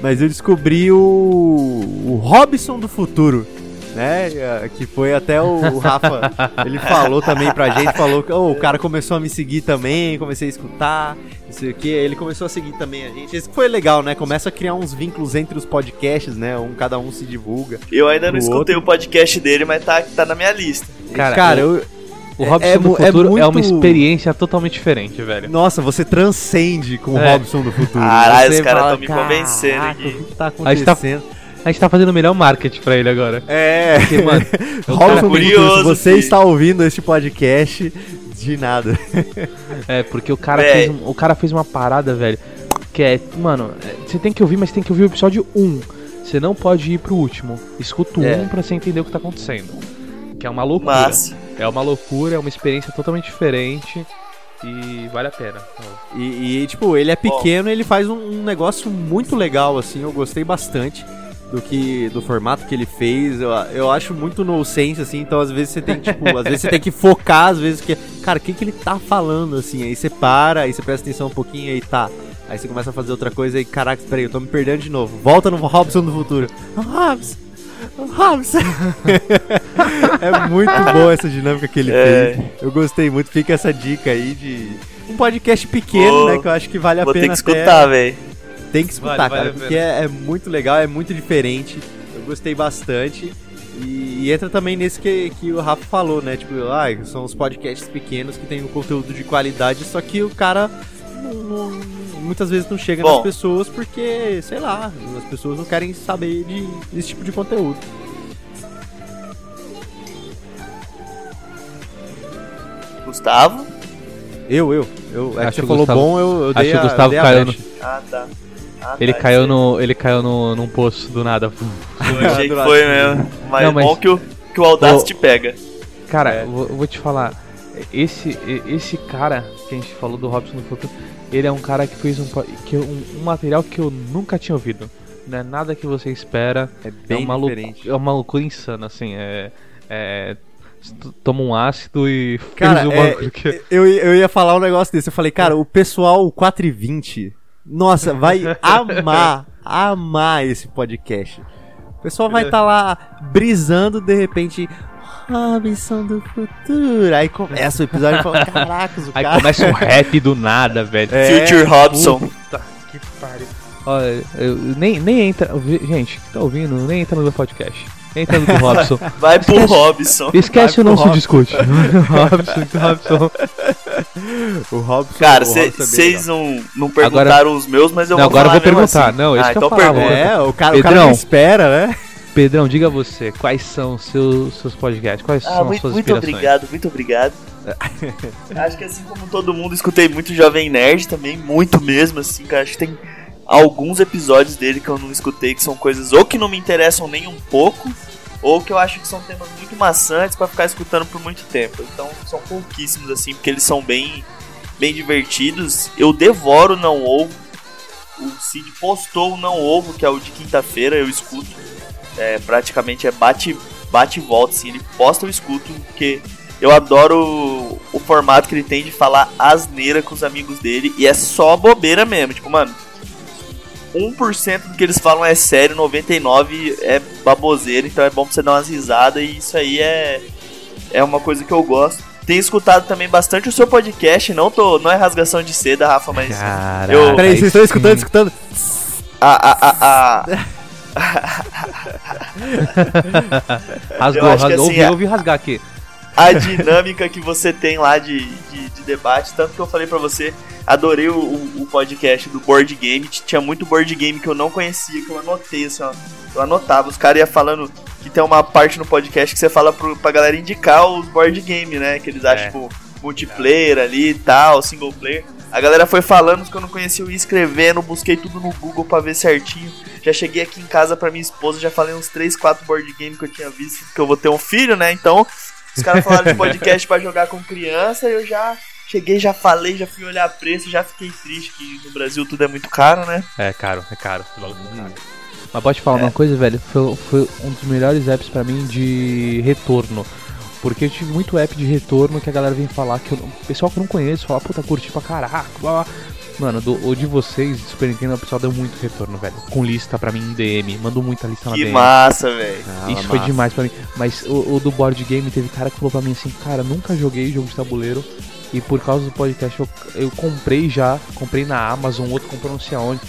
Mas eu descobri o, o Robson do Futuro né? Que foi até o, o Rafa, ele falou também pra gente, falou que oh, o cara começou a me seguir também, comecei a escutar, não sei o que, ele começou a seguir também a gente. Isso foi legal, né? Começa a criar uns vínculos entre os podcasts, né? Um, cada um se divulga. Eu ainda não escutei outro. o podcast dele, mas tá, tá na minha lista. Cara, cara eu... O Robson é, do é Futuro é, muito... é, uma experiência totalmente diferente, velho. Nossa, você transcende com é. o Robson do Futuro. Caralho, os caras estão me convencendo aqui. O que tá acontecendo? A gente tá fazendo o melhor marketing pra ele agora. É. Porque, mano, Robson curioso, você está ouvindo este podcast, de nada. É, porque o cara, fez, um, o cara fez uma parada, velho, que é, mano, é, você tem que ouvir, mas tem que ouvir o episódio 1. Você não pode ir pro último. Escuta o é. 1 pra você entender o que tá acontecendo. Que é uma loucura. Mas... É uma loucura, é uma experiência totalmente diferente. E vale a pena. E, e tipo, ele é pequeno e ele faz um, um negócio muito legal, assim, eu gostei bastante do que do formato que ele fez. Eu, eu acho muito no sense assim, então às vezes você tem tipo, às vezes você tem que focar, às vezes que, cara, o que que ele tá falando assim? Aí você para, aí você presta atenção um pouquinho aí tá. Aí você começa a fazer outra coisa e caraca, peraí, eu tô me perdendo de novo. Volta no Robson do futuro. Robson. Robson. é muito boa essa dinâmica que ele é. fez. Eu gostei muito. Fica essa dica aí de um podcast pequeno, né, que eu acho que vale a vou pena. Vou ter que escutar, velho. Tem que escutar, vale, cara, vale porque é, é, muito legal, é muito diferente. Eu gostei bastante. E, e, entra também nesse que, que o Rafa falou, né? Tipo, ah, são os podcasts pequenos que tem um conteúdo de qualidade, só que o cara não, não, muitas vezes não chega Bom. nas pessoas porque, sei lá, as pessoas não querem saber de, desse tipo de conteúdo. Gustavo? Eu, eu, eu. É Acho que você que o falou Gustavo- bom, eu, eu acho dei que o a- Gustavo dei a caiu. Ah, tá. Ah, Ele tá, caiu no. Ele caiu no, num poço do nada. Eu achei que Do foi mesmo. Mas, Não, mas- bom que o, que o Audacity pega. Cara, É. eu vou, vou te falar. Esse, esse cara que a gente falou do Robson no futuro, ele é um cara que fez um, que, um, um material que eu nunca tinha ouvido. Não é nada que você espera. É bem é uma, diferente. é uma loucura insana, assim. É. é toma um ácido e Cara, fez um é, que- eu, eu ia falar um negócio desse. Eu falei, cara, o pessoal 4 e 20, nossa, vai amar, amar esse podcast. O pessoal vai estar lá brisando, de repente, Robinson do futuro. Aí começa o episódio e fala, caracas, o Aí cara... começa um rap do nada, velho. É, Future Robson. Puta que pariu. Olha, eu, nem, nem entra. Gente, que tá ouvindo, nem entra no meu podcast. Entra no do Robson. Vai pro Esquece- Robson. Esquece Vai o não se discute. Robson, Robson. O Robson, Cara, o Robson é bem vocês legal. não, não perguntaram os meus, mas eu Não, vou agora eu vou mesmo perguntar. assim. Não, esse ah, que eu então falava. pergunta. É, o cara, o cara Pedrão. espera, né? Pedrão, diga você, quais são os seus, seus podcasts? Quais Ah, são as muito, suas muito obrigado, muito obrigado. acho que assim como todo mundo, escutei muito Jovem Nerd também, muito mesmo, assim, cara. Acho que tem alguns episódios dele que eu não escutei que são coisas ou que não me interessam nem um pouco, ou que eu acho que são temas muito maçantes pra ficar escutando por muito tempo. Então são pouquíssimos, assim, porque eles são bem, bem divertidos. Eu devoro Não Ovo. O Cid postou o Não Ovo, que é o de quinta-feira, eu escuto. É, praticamente é bate, bate e volta, assim, ele posta, eu escuto, porque eu adoro o, o formato que ele tem de falar asneira com os amigos dele, e é só bobeira mesmo, tipo, mano, 1% do que eles falam é sério, 99% é baboseira, então é bom pra você dar umas risadas, e isso aí é, é uma coisa que eu gosto. Tenho escutado também bastante o seu podcast, não, tô, não é rasgação de seda, Rafa, mas... Caraca, Eu- Peraí, vocês estão escutando, sim. escutando? A, a, a, a, Rasgou, Eu acho que rasgou. assim, ouvi, é- ouvi rasgar aqui. A dinâmica que você tem lá de, de, de debate. Tanto que eu falei pra você, adorei o, o, podcast do board game. Tinha muito board game que eu não conhecia, que eu anotei assim, ó. Eu anotava, os caras iam falando que tem uma parte no podcast que você fala pro, pra galera indicar os board game, né? Que eles acham, É. tipo, multiplayer ali e tal, single player. A galera foi falando que eu não conhecia, eu ia escrevendo, busquei tudo no Google pra ver certinho. Já cheguei aqui em casa pra minha esposa, já falei uns 3, 4 board game que eu tinha visto, porque eu vou ter um filho, né? Então, os caras falaram de podcast pra jogar com criança, eu já cheguei, já falei, já fui olhar preço, já fiquei triste que no Brasil tudo é muito caro, né? É caro, é caro. é caro. Mas pode falar uma coisa, velho? Foi, foi um dos melhores apps pra mim de retorno. Porque eu tive muito app de retorno que a galera vem falar que eu, pessoal que eu não conheço fala, puta, curti pra caraca. blá, blá. Mano, do, o de vocês, de Super Nintendo, o pessoal deu muito retorno, velho. Com lista pra mim em DM, mandou muita lista na Que DM. massa, velho. Ah, Isso foi massa. demais pra mim. Mas o, o do board game teve cara que falou pra mim assim, cara, nunca joguei jogo de tabuleiro. E por causa do podcast eu, eu comprei já, comprei na Amazon, outro comprou não sei aonde.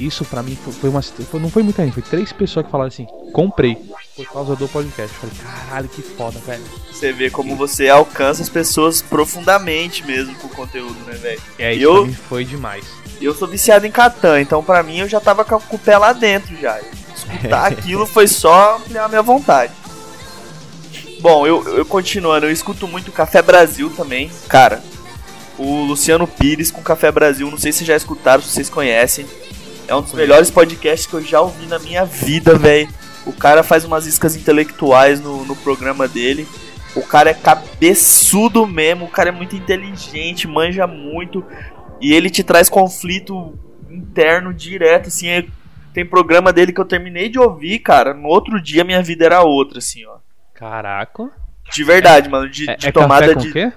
Isso pra mim foi, foi uma. foi- não foi muita gente, foi três pessoas que falaram assim, comprei por causa do podcast. Eu falei, caralho, que foda, velho. Você vê como você alcança as pessoas profundamente mesmo com o conteúdo, né, velho? É, isso Eu- foi demais. Eu sou viciado em Catan, então pra mim eu já tava com o pé lá dentro já. Escutar aquilo foi só ampliar a minha vontade. Bom, eu, eu continuando, eu escuto muito Café Brasil também. Cara, o Luciano Pires com Café Brasil, não sei se já escutaram, se vocês conhecem. É um dos melhores podcasts que eu já ouvi na minha vida, velho. O cara faz umas iscas intelectuais no, no programa dele. O cara é cabeçudo mesmo, o cara é muito inteligente, manja muito. E ele te traz conflito interno direto, assim. é- Tem programa dele que eu terminei de ouvir, cara. No outro dia minha vida era outra, assim, ó. Caraca. De verdade, mano. De, É, de é tomada de. quê?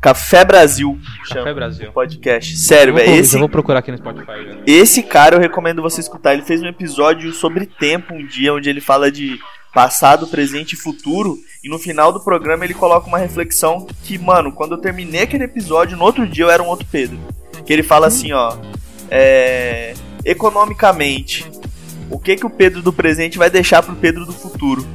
Café Brasil. Café chama Brasil. o Podcast. Sério, Eu velho. pro- Esse, já vou procurar aqui no Spotify. esse cara eu recomendo você escutar. Ele fez um episódio sobre tempo um dia, onde ele fala de passado, presente e futuro. E no final do programa ele coloca uma reflexão que, mano, quando eu terminei aquele episódio, no outro dia eu era um outro Pedro. Que ele fala assim, ó. É, economicamente, o que que o Pedro do presente vai deixar pro Pedro do futuro?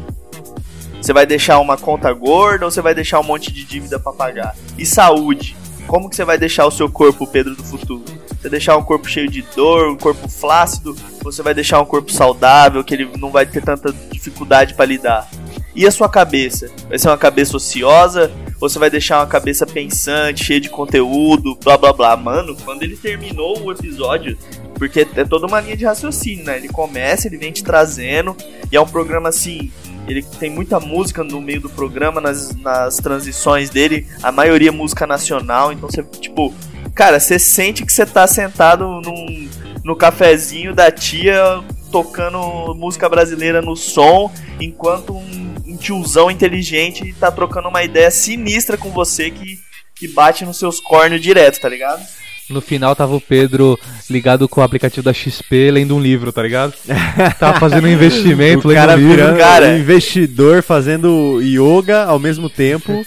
Você vai deixar uma conta gorda ou você vai deixar um monte de dívida pra pagar? E saúde? Como que você vai deixar o seu corpo, Pedro do futuro? Você deixar um corpo cheio de dor, um corpo flácido, você vai deixar um corpo saudável, que ele não vai ter tanta dificuldade para lidar. E a sua cabeça? Vai ser uma cabeça ociosa? Ou você vai deixar uma cabeça pensante, cheia de conteúdo, blá blá blá? Mano, quando ele terminou o episódio, porque é toda uma linha de raciocínio, né? Ele começa, ele vem te trazendo, e é um programa assim. Ele tem muita música no meio do programa, nas, nas transições dele, a maioria música nacional, então você, tipo, cara, você sente que você tá sentado num, no cafezinho da tia tocando música brasileira no som, enquanto um, um tiozão inteligente tá trocando uma ideia sinistra com você que, que bate nos seus cornos direto, tá ligado? No final tava o Pedro ligado com o aplicativo da XP lendo um livro, tá ligado? Tava fazendo um investimento, o lendo cara um livro. virando cara. um investidor fazendo yoga ao mesmo tempo.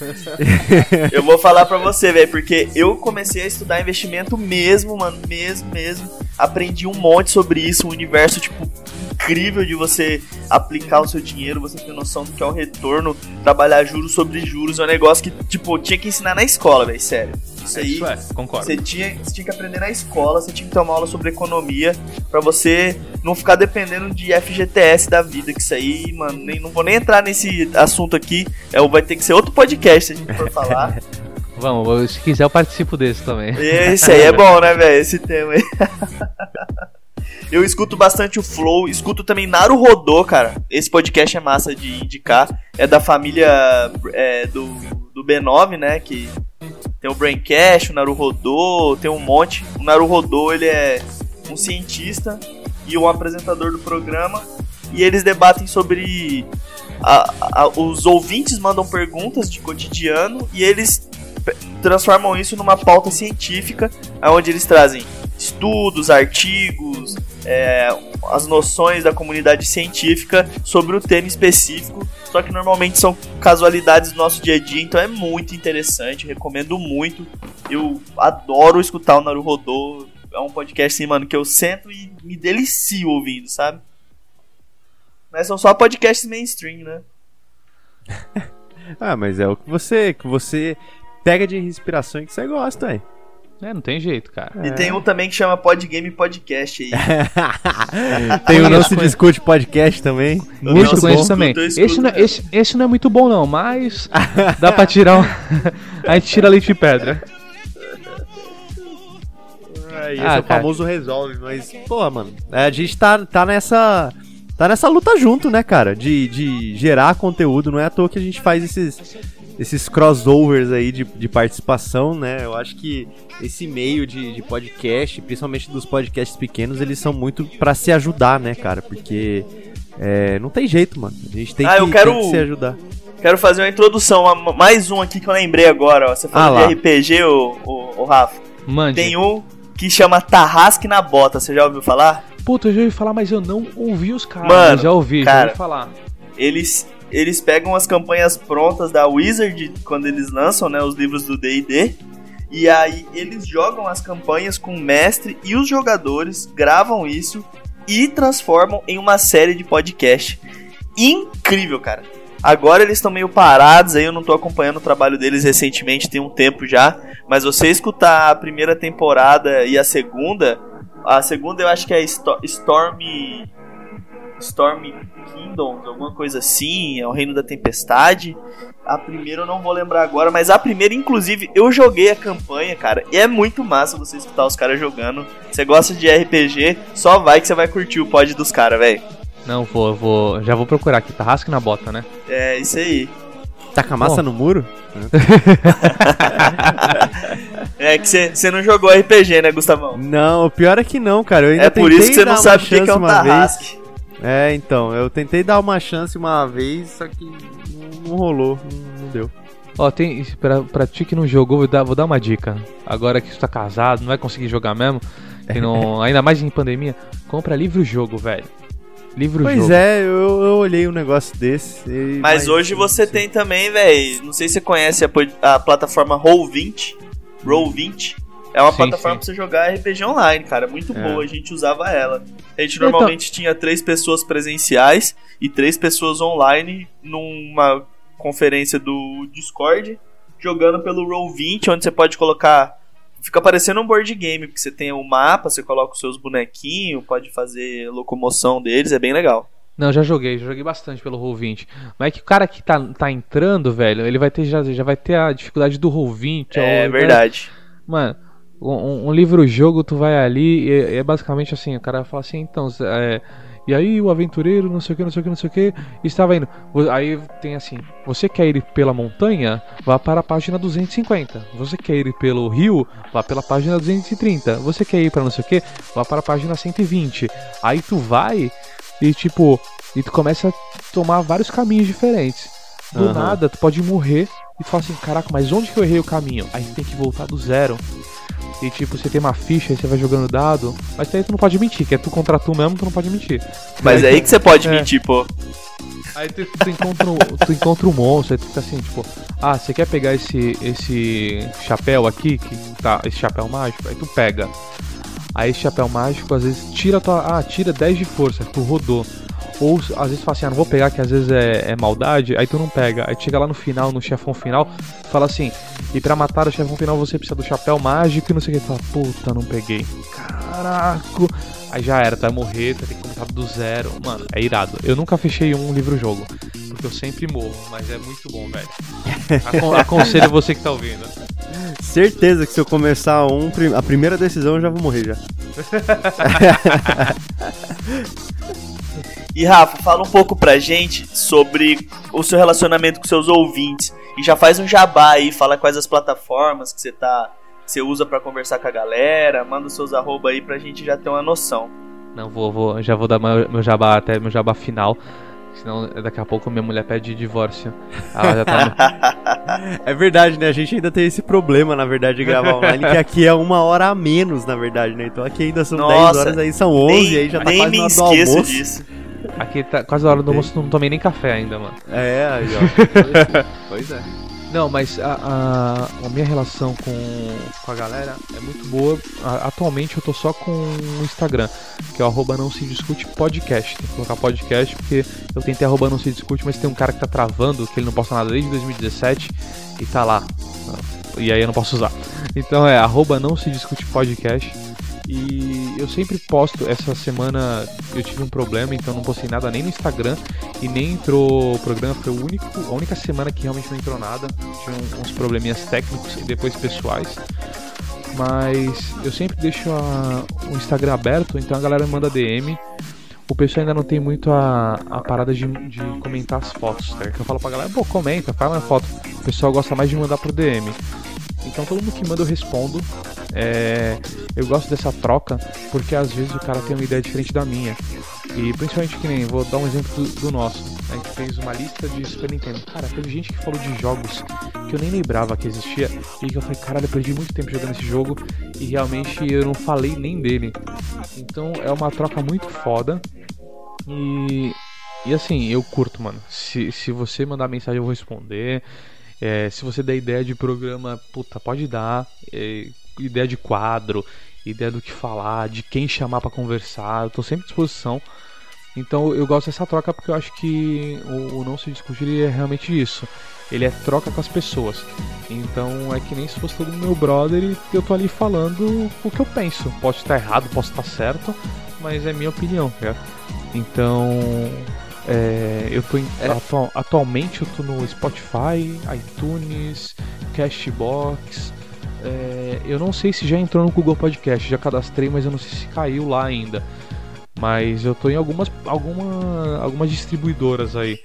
Eu vou falar pra você, velho, porque eu comecei a estudar investimento mesmo, mano, mesmo, mesmo. Aprendi um monte sobre isso, um universo, tipo, incrível de você aplicar o seu dinheiro, você ter noção do que é o retorno, trabalhar juros sobre juros, é um negócio que, tipo, tinha que ensinar na escola, velho, sério. Isso aí, Isso é, concordo. você tinha, você tinha que aprender na escola, você tinha que ter uma aula sobre economia pra você não ficar dependendo de FGTS da vida, que isso aí, mano, nem, não vou nem entrar nesse assunto aqui, é, vai ter que ser outro podcast se a gente for falar. Vamos, se quiser eu participo desse também. Esse aí é bom, né, velho? Esse tema aí. Eu escuto bastante o Flow, escuto também Naru Rodô, cara. Esse podcast é massa de indicar. É da família é, do, do B9, né? Que tem o Braincast, o Naru Rodô, tem um monte. O Naru Rodô, ele é um cientista e um apresentador do programa. E eles debatem sobre. a- a- os ouvintes mandam perguntas de cotidiano e eles transformam isso numa pauta científica, onde eles trazem estudos, artigos, é, as noções da comunidade científica sobre o tema específico, só que normalmente são casualidades do nosso dia a dia, então é muito interessante, recomendo muito. Eu adoro escutar o Naruhodô, é um podcast assim, mano, que eu sento e me delicio ouvindo, sabe? Mas são só podcasts mainstream, né? Ah, mas é o que você, que você pega de inspiração e que você gosta, hein? É, não tem jeito, cara. E tem um também que chama Podgame Podcast aí. Tem o Não Se. Discute podcast também. Eu Muito conheço escuto, também. esse, não, é- esse, esse não é muito bom, não, mas dá pra tirar um. a gente tira leite de pedra. É, esse Ah, é o cara. famoso resolve, mas, pô, mano, é, a gente tá, tá nessa. Tá nessa luta junto, né, cara? De, de gerar conteúdo. Não é à toa que a gente faz esses, esses crossovers aí de, de participação, né? Eu acho que esse meio de, de podcast, principalmente dos podcasts pequenos, eles são muito pra se ajudar, né, cara? Porque é, não tem jeito, mano. A gente tem, Ah, que, eu quero- tem que se ajudar. Quero fazer uma introdução, uma- mais um aqui que eu lembrei agora, ó. Você Ah falou lá. de RPG, ô, ô, ô Rafa. Mande. Tem um que chama Tarrasque na Bota, você já ouviu falar? Puta, eu já ouvi falar, mas eu não ouvi os caras. Mano, já ouvi, já cara. ouvi falar. Eles, eles pegam as campanhas prontas da Wizard quando eles lançam, né, os livros do D&D. E aí eles jogam as campanhas com o mestre e os jogadores, gravam isso e transformam em uma série de podcast. Incrível, cara. Agora eles estão meio parados, aí eu não tô acompanhando o trabalho deles recentemente, tem um tempo já. Mas você escutar a primeira temporada e a segunda, a segunda eu acho que é Sto- Storm Storm Kingdoms, alguma coisa assim, é o Reino da Tempestade. A primeira eu não vou lembrar agora, mas a primeira, inclusive, eu joguei a campanha, cara, e é muito massa você escutar os caras jogando. Você gosta de RPG, só vai que você vai curtir o pod dos caras, velho. Não, vou, vou. Já vou procurar aqui. Tarrasque na bota, né? É isso aí. Tá com a massa Bom. no muro? É que você não jogou RPG, né, Gustavão? Não, o pior é que não, cara. Eu ainda É por isso que você não sabe o que é um uma vez. Tarrasque. É, então, eu tentei dar uma chance uma vez, só que não, não rolou, não, não deu. Ó, tem. Pra, pra ti que não jogou, vou dar, vou dar uma dica. Agora que você tá casado, não vai conseguir jogar mesmo. Não, ainda mais em pandemia, compra livro-jogo, velho. Livro-jogo. Pois é, eu, eu olhei um negócio desse. e- Mas hoje você tem também, velho. Não sei se você conhece a, a plataforma Roll20. Roll20. É uma Sim, plataforma sim. pra você jogar RPG online, cara. Muito É. boa. A gente usava ela. A gente Então- normalmente tinha três pessoas presenciais e três pessoas online numa conferência do Discord. jogando pelo Roll20, onde você pode colocar. Fica parecendo um board game, porque você tem o um mapa, você coloca os seus bonequinhos, pode fazer locomoção deles, é bem legal. Não, já joguei, já joguei bastante pelo Roll20. Mas é que o cara que tá, tá entrando, velho, ele vai ter já, já vai ter a dificuldade do Roll20. É ou, verdade. Mano, um, um livro-jogo, tu vai ali e é basicamente assim, o cara fala assim, então, é, e aí o aventureiro, não sei o que, não sei o que, não sei o que, estava indo. Aí tem assim: você quer ir pela montanha? Vá para a página 250. Você quer ir pelo rio? Vá pela página 230. Você quer ir para não sei o que? Vá para a página 120. Aí tu vai e tipo, e tu começa a tomar vários caminhos diferentes. Do uhum. nada, tu pode morrer e tu fala assim: caraca, mas onde que eu errei o caminho? Aí tem que voltar do zero. E tipo, você tem uma ficha e você vai jogando dado. Mas aí tu não pode mentir, que é tu contra tu mesmo, tu não pode mentir. Mas é aí que você pode é. mentir, pô. Aí tu, tu, encontra, tu encontra um monstro, aí tu fica assim, tipo, ah, você quer pegar esse, esse chapéu aqui, que tá, esse chapéu mágico? Aí tu pega. Aí esse chapéu mágico, às vezes, tira tua. Ah, tira 10 de força, tu rodou. Ou às vezes fala assim, ah, não vou pegar que às vezes é, é, maldade, aí tu não pega. Aí chega lá no final, no chefão final, fala assim, e pra matar o chefão final você precisa do chapéu mágico e não sei o que. Tu fala, puta, não peguei. Caraca. Aí já era, tu vai morrer, tu vai ter que começar do zero. Mano, é irado. Eu nunca fechei um livro-jogo, porque eu sempre morro, mas é muito bom, velho. Acon aconselho você que tá ouvindo. Certeza que se eu começar um, a primeira decisão eu já vou morrer já. E Rafa, fala um pouco pra gente sobre o seu relacionamento com seus ouvintes. E já faz um jabá aí, fala quais as plataformas que você tá. Que você usa para conversar com a galera, manda os seus arroba aí pra gente já ter uma noção. Não, vou, vou já vou dar meu, meu jabá até meu jabá final. Senão daqui a pouco minha mulher pede divórcio. Ela já tá no... é verdade, né? A gente ainda tem esse problema, na verdade, de gravar online, que aqui é uma hora a menos, na verdade, né? Então aqui ainda são Nossa, 10 horas, aí são 11, nem, aí já tá quase me na hora do almoço. Disso. Aqui tá quase a hora do almoço, não tomei nem café ainda, mano. É, aí, ó. pois é. Não, mas a, a, a, minha relação com, com a galera é muito boa. A, atualmente eu tô só com o Instagram, que é o arroba não se discute podcast. Tem que colocar podcast porque eu tentei arroba não se discute, mas tem um cara que tá travando, que ele não posta nada desde 2017 e tá lá. E aí eu não posso usar. Então é arroba não se discute podcast. E eu sempre posto, essa semana eu tive um problema, então não postei nada nem no Instagram e nem entrou o programa, foi o único, a única semana que realmente não entrou nada. Tinha uns probleminhas técnicos e depois pessoais. Mas eu sempre deixo a, o Instagram aberto, então a galera manda DM. O pessoal ainda não tem muito a, a parada de, de comentar as fotos, certo? Eu falo pra galera, pô, comenta, faz uma foto. O pessoal gosta mais de mandar pro DM. Então todo mundo que manda eu respondo. É, eu gosto dessa troca porque às vezes o cara tem uma ideia diferente da minha. E principalmente que nem, vou dar um exemplo do, nosso. A gente fez uma lista de Super Nintendo. Cara, teve gente que falou de jogos que eu nem lembrava que existia. E que eu falei, caralho, eu perdi muito tempo jogando esse jogo. E realmente eu não falei nem dele. Então é uma troca muito foda. E, e assim, eu curto, mano. Se, se você mandar mensagem, eu vou responder. É, se você der ideia de programa, puta, pode dar. É, ideia de quadro, ideia do que falar, de quem chamar para conversar, eu tô sempre à disposição. Então eu gosto dessa troca porque eu acho que o, o não se discutir é realmente isso. Ele é troca com as pessoas. Então é que nem se fosse todo meu brother e eu tô ali falando o que eu penso. Pode estar errado, posso estar certo, mas é minha opinião, né? Então é, eu tô em, é. atual, atualmente eu tô no Spotify, iTunes, Cashbox. É, eu não sei se já entrou no Google Podcast, já cadastrei, mas eu não sei se caiu lá ainda. Mas eu tô em algumas, alguma, algumas distribuidoras aí.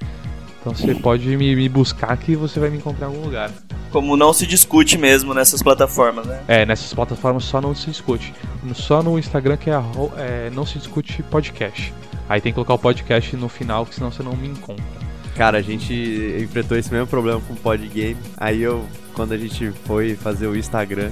Então você pode me, me, buscar que você vai me encontrar em algum lugar. Como não se discute mesmo nessas plataformas, né? É, nessas plataformas só não se discute. Só no Instagram que é, é não se discute podcast. Aí tem que colocar o podcast no final, que senão você não me encontra. Cara, a gente enfrentou esse mesmo problema com o Podgame. Aí eu, quando a gente foi fazer o Instagram,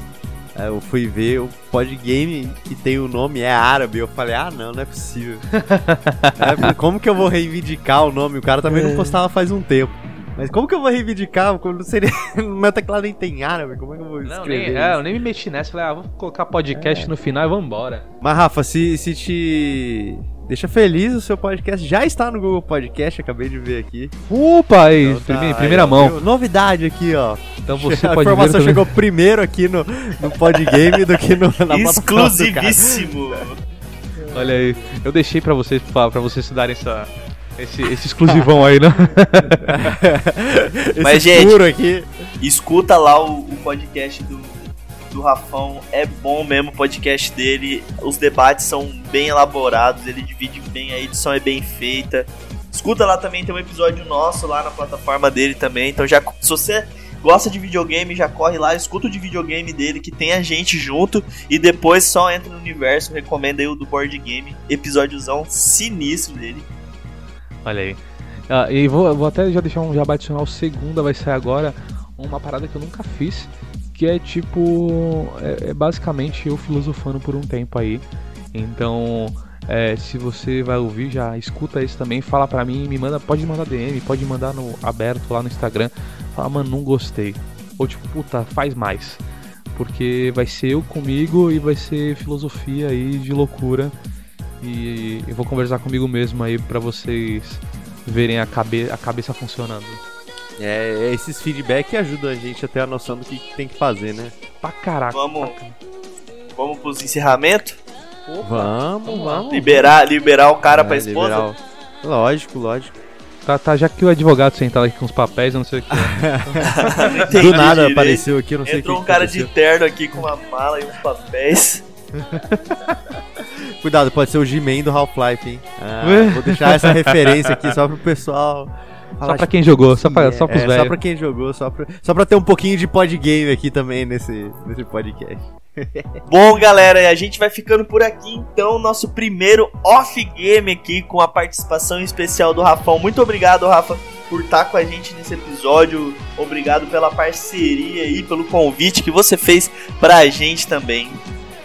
é, eu fui ver o Podgame que tem o nome é árabe. Eu falei, ah, não, não é possível. é, como que eu vou reivindicar o nome? O cara também não é. postava faz um tempo. Mas como que eu vou reivindicar? Quando seria... meu teclado nem tem árabe, como é que eu vou escrever? Não, nem, é, eu nem me meti nessa. Falei, ah, vou colocar podcast é. no final e vambora. Mas, Rafa, se, se te Deixa feliz, o seu podcast já está no Google Podcast, acabei de ver aqui. Opa, aí, Então tá, prime- aí, primeira ó, mão. viu? Novidade aqui, ó. Então você a pode ver informação chegou primeiro aqui no, no Podgame do que no, na. Exclusivíssimo. Olha aí, eu deixei pra vocês, pra, pra vocês estudarem essa, esse, esse exclusivão aí, né? Esse Mas, gente, aqui. Escuta lá o, o podcast do, do Rafão. É bom mesmo o podcast dele. Os debates são bem elaborados. Ele divide bem, a edição é bem feita. Escuta lá também, tem um episódio nosso lá na plataforma dele também. Então já se você gosta de videogame, já corre lá, escuta o de videogame dele, que tem a gente junto. E depois só entra no universo. Recomenda aí o do board game. Episódiozão sinistro dele. Olha aí. Ah, e vou, vou até já deixar um jabá adicional. Segunda vai sair agora uma parada que eu nunca fiz. Que é tipo. É, é basicamente eu filosofando por um tempo aí. Então. é, se você vai ouvir, já escuta esse também, fala pra mim, me manda, pode mandar DM, pode mandar no aberto lá no Instagram, fala, mano, não gostei. Ou tipo, puta, faz mais. Porque vai ser eu comigo e vai ser filosofia aí de loucura. E eu vou conversar comigo mesmo aí pra vocês verem a, cabe a cabeça funcionando. É, esses feedback ajudam a gente a ter a noção do que tem que fazer, né? Pra caraca. Vamos, vamos pros encerramentos? Vamos, vamos. Liberar, liberar o cara pra É, esposa? liberar o- Lógico, lógico. Tá, tá, já que o advogado sentado aqui com os papéis, eu não sei o que. é. Do nada direito. apareceu aqui, eu não sei o Entrou um cara aconteceu. de terno aqui com uma mala e uns papéis. Cuidado, pode ser o G-Man do Half-Life, hein? Ah, vou deixar essa referência aqui só pro pessoal. Só pra quem jogou, só, pra, é. só pros É, velhos. Só pra quem jogou, só pra, só pra ter um pouquinho de podgame aqui também nesse, nesse podcast. Bom, galera, a gente vai ficando por aqui então. Nosso primeiro off-game aqui com a participação especial do Rafão. Muito obrigado, Rafa, por estar com a gente nesse episódio. Obrigado pela parceria e pelo convite que você fez pra gente também.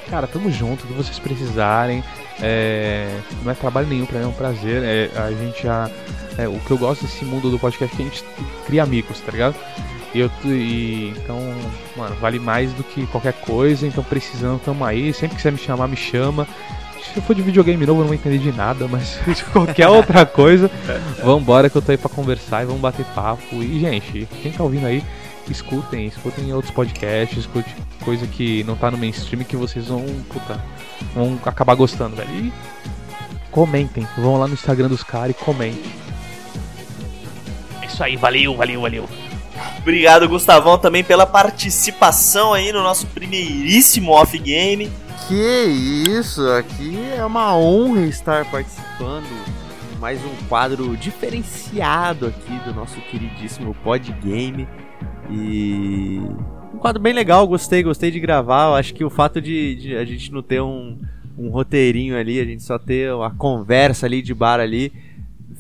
Cara, tamo junto, o que vocês precisarem. É, não é trabalho nenhum pra mim, é um prazer. É, a gente já. é, o que eu gosto desse mundo do podcast é que a gente cria amigos, tá ligado? E eu e, então, mano, vale mais do que qualquer coisa. Então, precisando, tamo aí. Sempre que quiser me chamar, me chama. Se for de videogame novo, eu não vou entender de nada, mas de qualquer outra coisa, vambora que eu tô aí pra conversar e vamos bater papo. E, gente, quem tá ouvindo aí, escutem, escutem outros podcasts, escute coisa que não tá no mainstream que vocês vão, puta, vão acabar gostando, velho. E comentem, vão lá no Instagram dos caras e comentem. É isso aí, valeu, valeu, valeu. Obrigado, Gustavão, também pela participação aí no nosso primeiríssimo off-game. Que isso, aqui é uma honra estar participando de mais um quadro diferenciado aqui do nosso queridíssimo Podgame. E um quadro bem legal, gostei, gostei de gravar. Eu acho que o fato de, de a gente não ter um, um roteirinho ali, a gente só ter uma conversa ali de bar ali,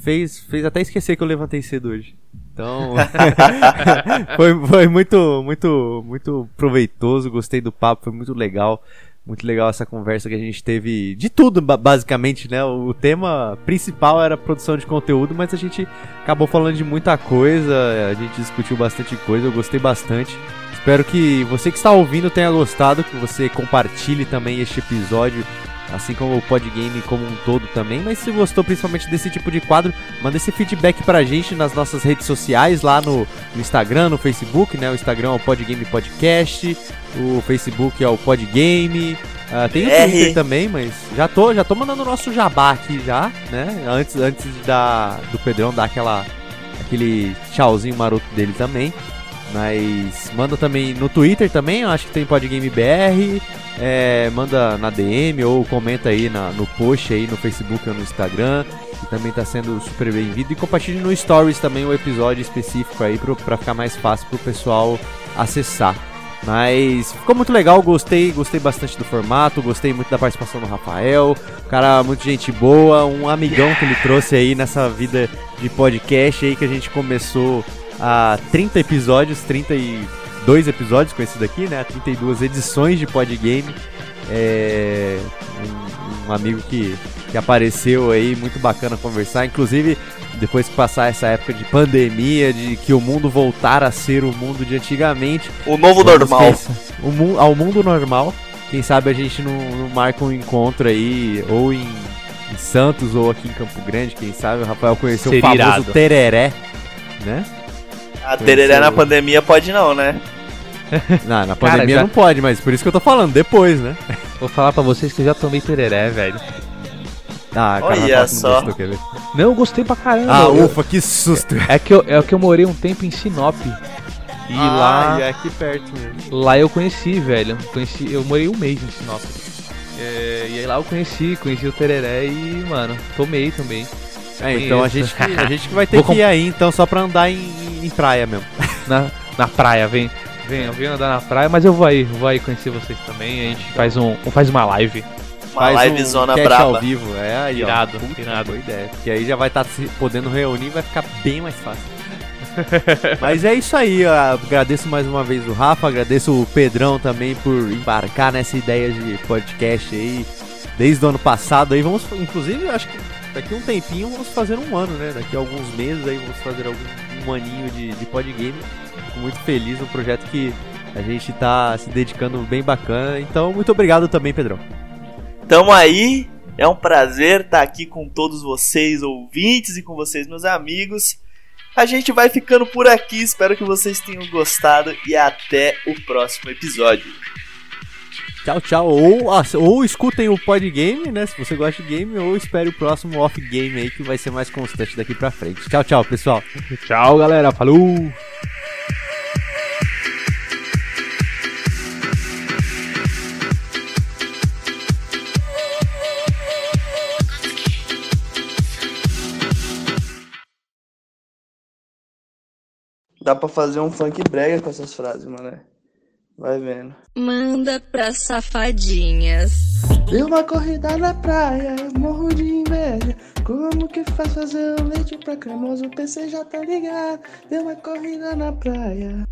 fez, fez até esquecer que eu levantei cedo hoje. Então, foi, foi muito, muito, muito proveitoso, gostei do papo, foi muito legal. Muito legal essa conversa que a gente teve de tudo, ba- basicamente, né? O tema principal era produção de conteúdo, mas a gente acabou falando de muita coisa, a gente discutiu bastante coisa, eu gostei bastante. Espero que você que está ouvindo tenha gostado, que você compartilhe também este episódio, assim como o Podgame como um todo também. Mas se gostou principalmente desse tipo de quadro, manda esse feedback pra gente nas nossas redes sociais, lá no, no Instagram, no Facebook, né? O Instagram é o Podgame Podcast, o Facebook é o Podgame. ah, tem o. Twitter também, mas já tô, já tô mandando o nosso jabá aqui já, né? Antes, antes da, do Pedrão dar aquela, aquele tchauzinho maroto dele também. Mas manda também no Twitter também, eu acho que tem Podgame BR. É, manda na DM ou comenta aí na- no post aí no Facebook ou no Instagram, que também tá sendo super bem-vindo. E compartilhe no Stories também o episódio específico aí pro, pra ficar mais fácil pro pessoal acessar. Mas ficou muito legal, gostei, gostei bastante do formato, gostei muito da participação do Rafael, um cara muito gente boa, um amigão que ele trouxe aí nessa vida de podcast aí que a gente começou há 30 episódios, 32 episódios com esse daqui, né? 32 edições de Podgame. É um, um amigo que, que apareceu aí, muito bacana conversar. Inclusive, depois que passar essa época de pandemia, de que o mundo voltar a ser o mundo de antigamente, O novo normal. o mu- ao mundo normal. Quem sabe a gente não, não marca um encontro aí, ou em, em Santos ou aqui em Campo Grande, quem sabe o Rafael conheceu Seria o famoso irado. tereré, né? A tereré Conheceu- na pandemia pode não, né? Não, na Cara, pandemia já- não pode, mas por isso que eu tô falando, depois, né? Vou falar pra vocês que eu já tomei tereré, velho. Ah, Olha fala que não só. gostou, quer ver? Não, eu gostei pra caramba. Ah, Eu- ufa, que susto. É que, eu, é que eu morei um tempo em Sinop. E lá, Ah, e é aqui perto mesmo. lá eu conheci, velho. Conheci, eu morei um mês em Sinop. É, e aí lá eu conheci, conheci o tereré e, mano, tomei também. É, então a gente, que- a gente que vai ter Vou que ir aí, então, só pra andar em, em praia mesmo. Na, na praia, vem. Vem, eu venho andar na praia, mas eu vou aí, vou aí conhecer vocês também. A gente faz, um, faz uma live. Uma live zona cast braba. ao vivo, é aí, ó. Irado, Puta, irado. Boa ideia. Porque aí já vai estar se podendo reunir, vai ficar bem mais fácil. Mas é isso aí, ó. agradeço mais uma vez o Rafa, agradeço o Pedrão também por embarcar nessa ideia de podcast aí desde o ano passado. Aí vamos, inclusive, acho que daqui a um tempinho vamos fazer um ano, né? Daqui a alguns meses aí vamos fazer algum um aninho de, de podgame. Fico muito feliz no projeto que a gente tá se dedicando bem bacana. Então, muito obrigado também, Pedrão. Tamo aí. É um prazer estar aqui com todos vocês, ouvintes, e com vocês, meus amigos. A gente vai ficando por aqui. Espero que vocês tenham gostado e até o próximo episódio. Tchau, tchau. Ou, ou escutem o podgame, né? Se você gosta de game, ou espere o próximo off-game aí que vai ser mais constante daqui pra frente. Tchau, tchau, pessoal. Tchau, galera. Falou! Dá pra fazer um funk brega com essas frases, mano. Vai vendo. Manda pra safadinhas. Deu uma corrida na praia, morro de inveja. Como que faz fazer o leite pra cremoso? O PC já tá ligado. Deu uma corrida na praia.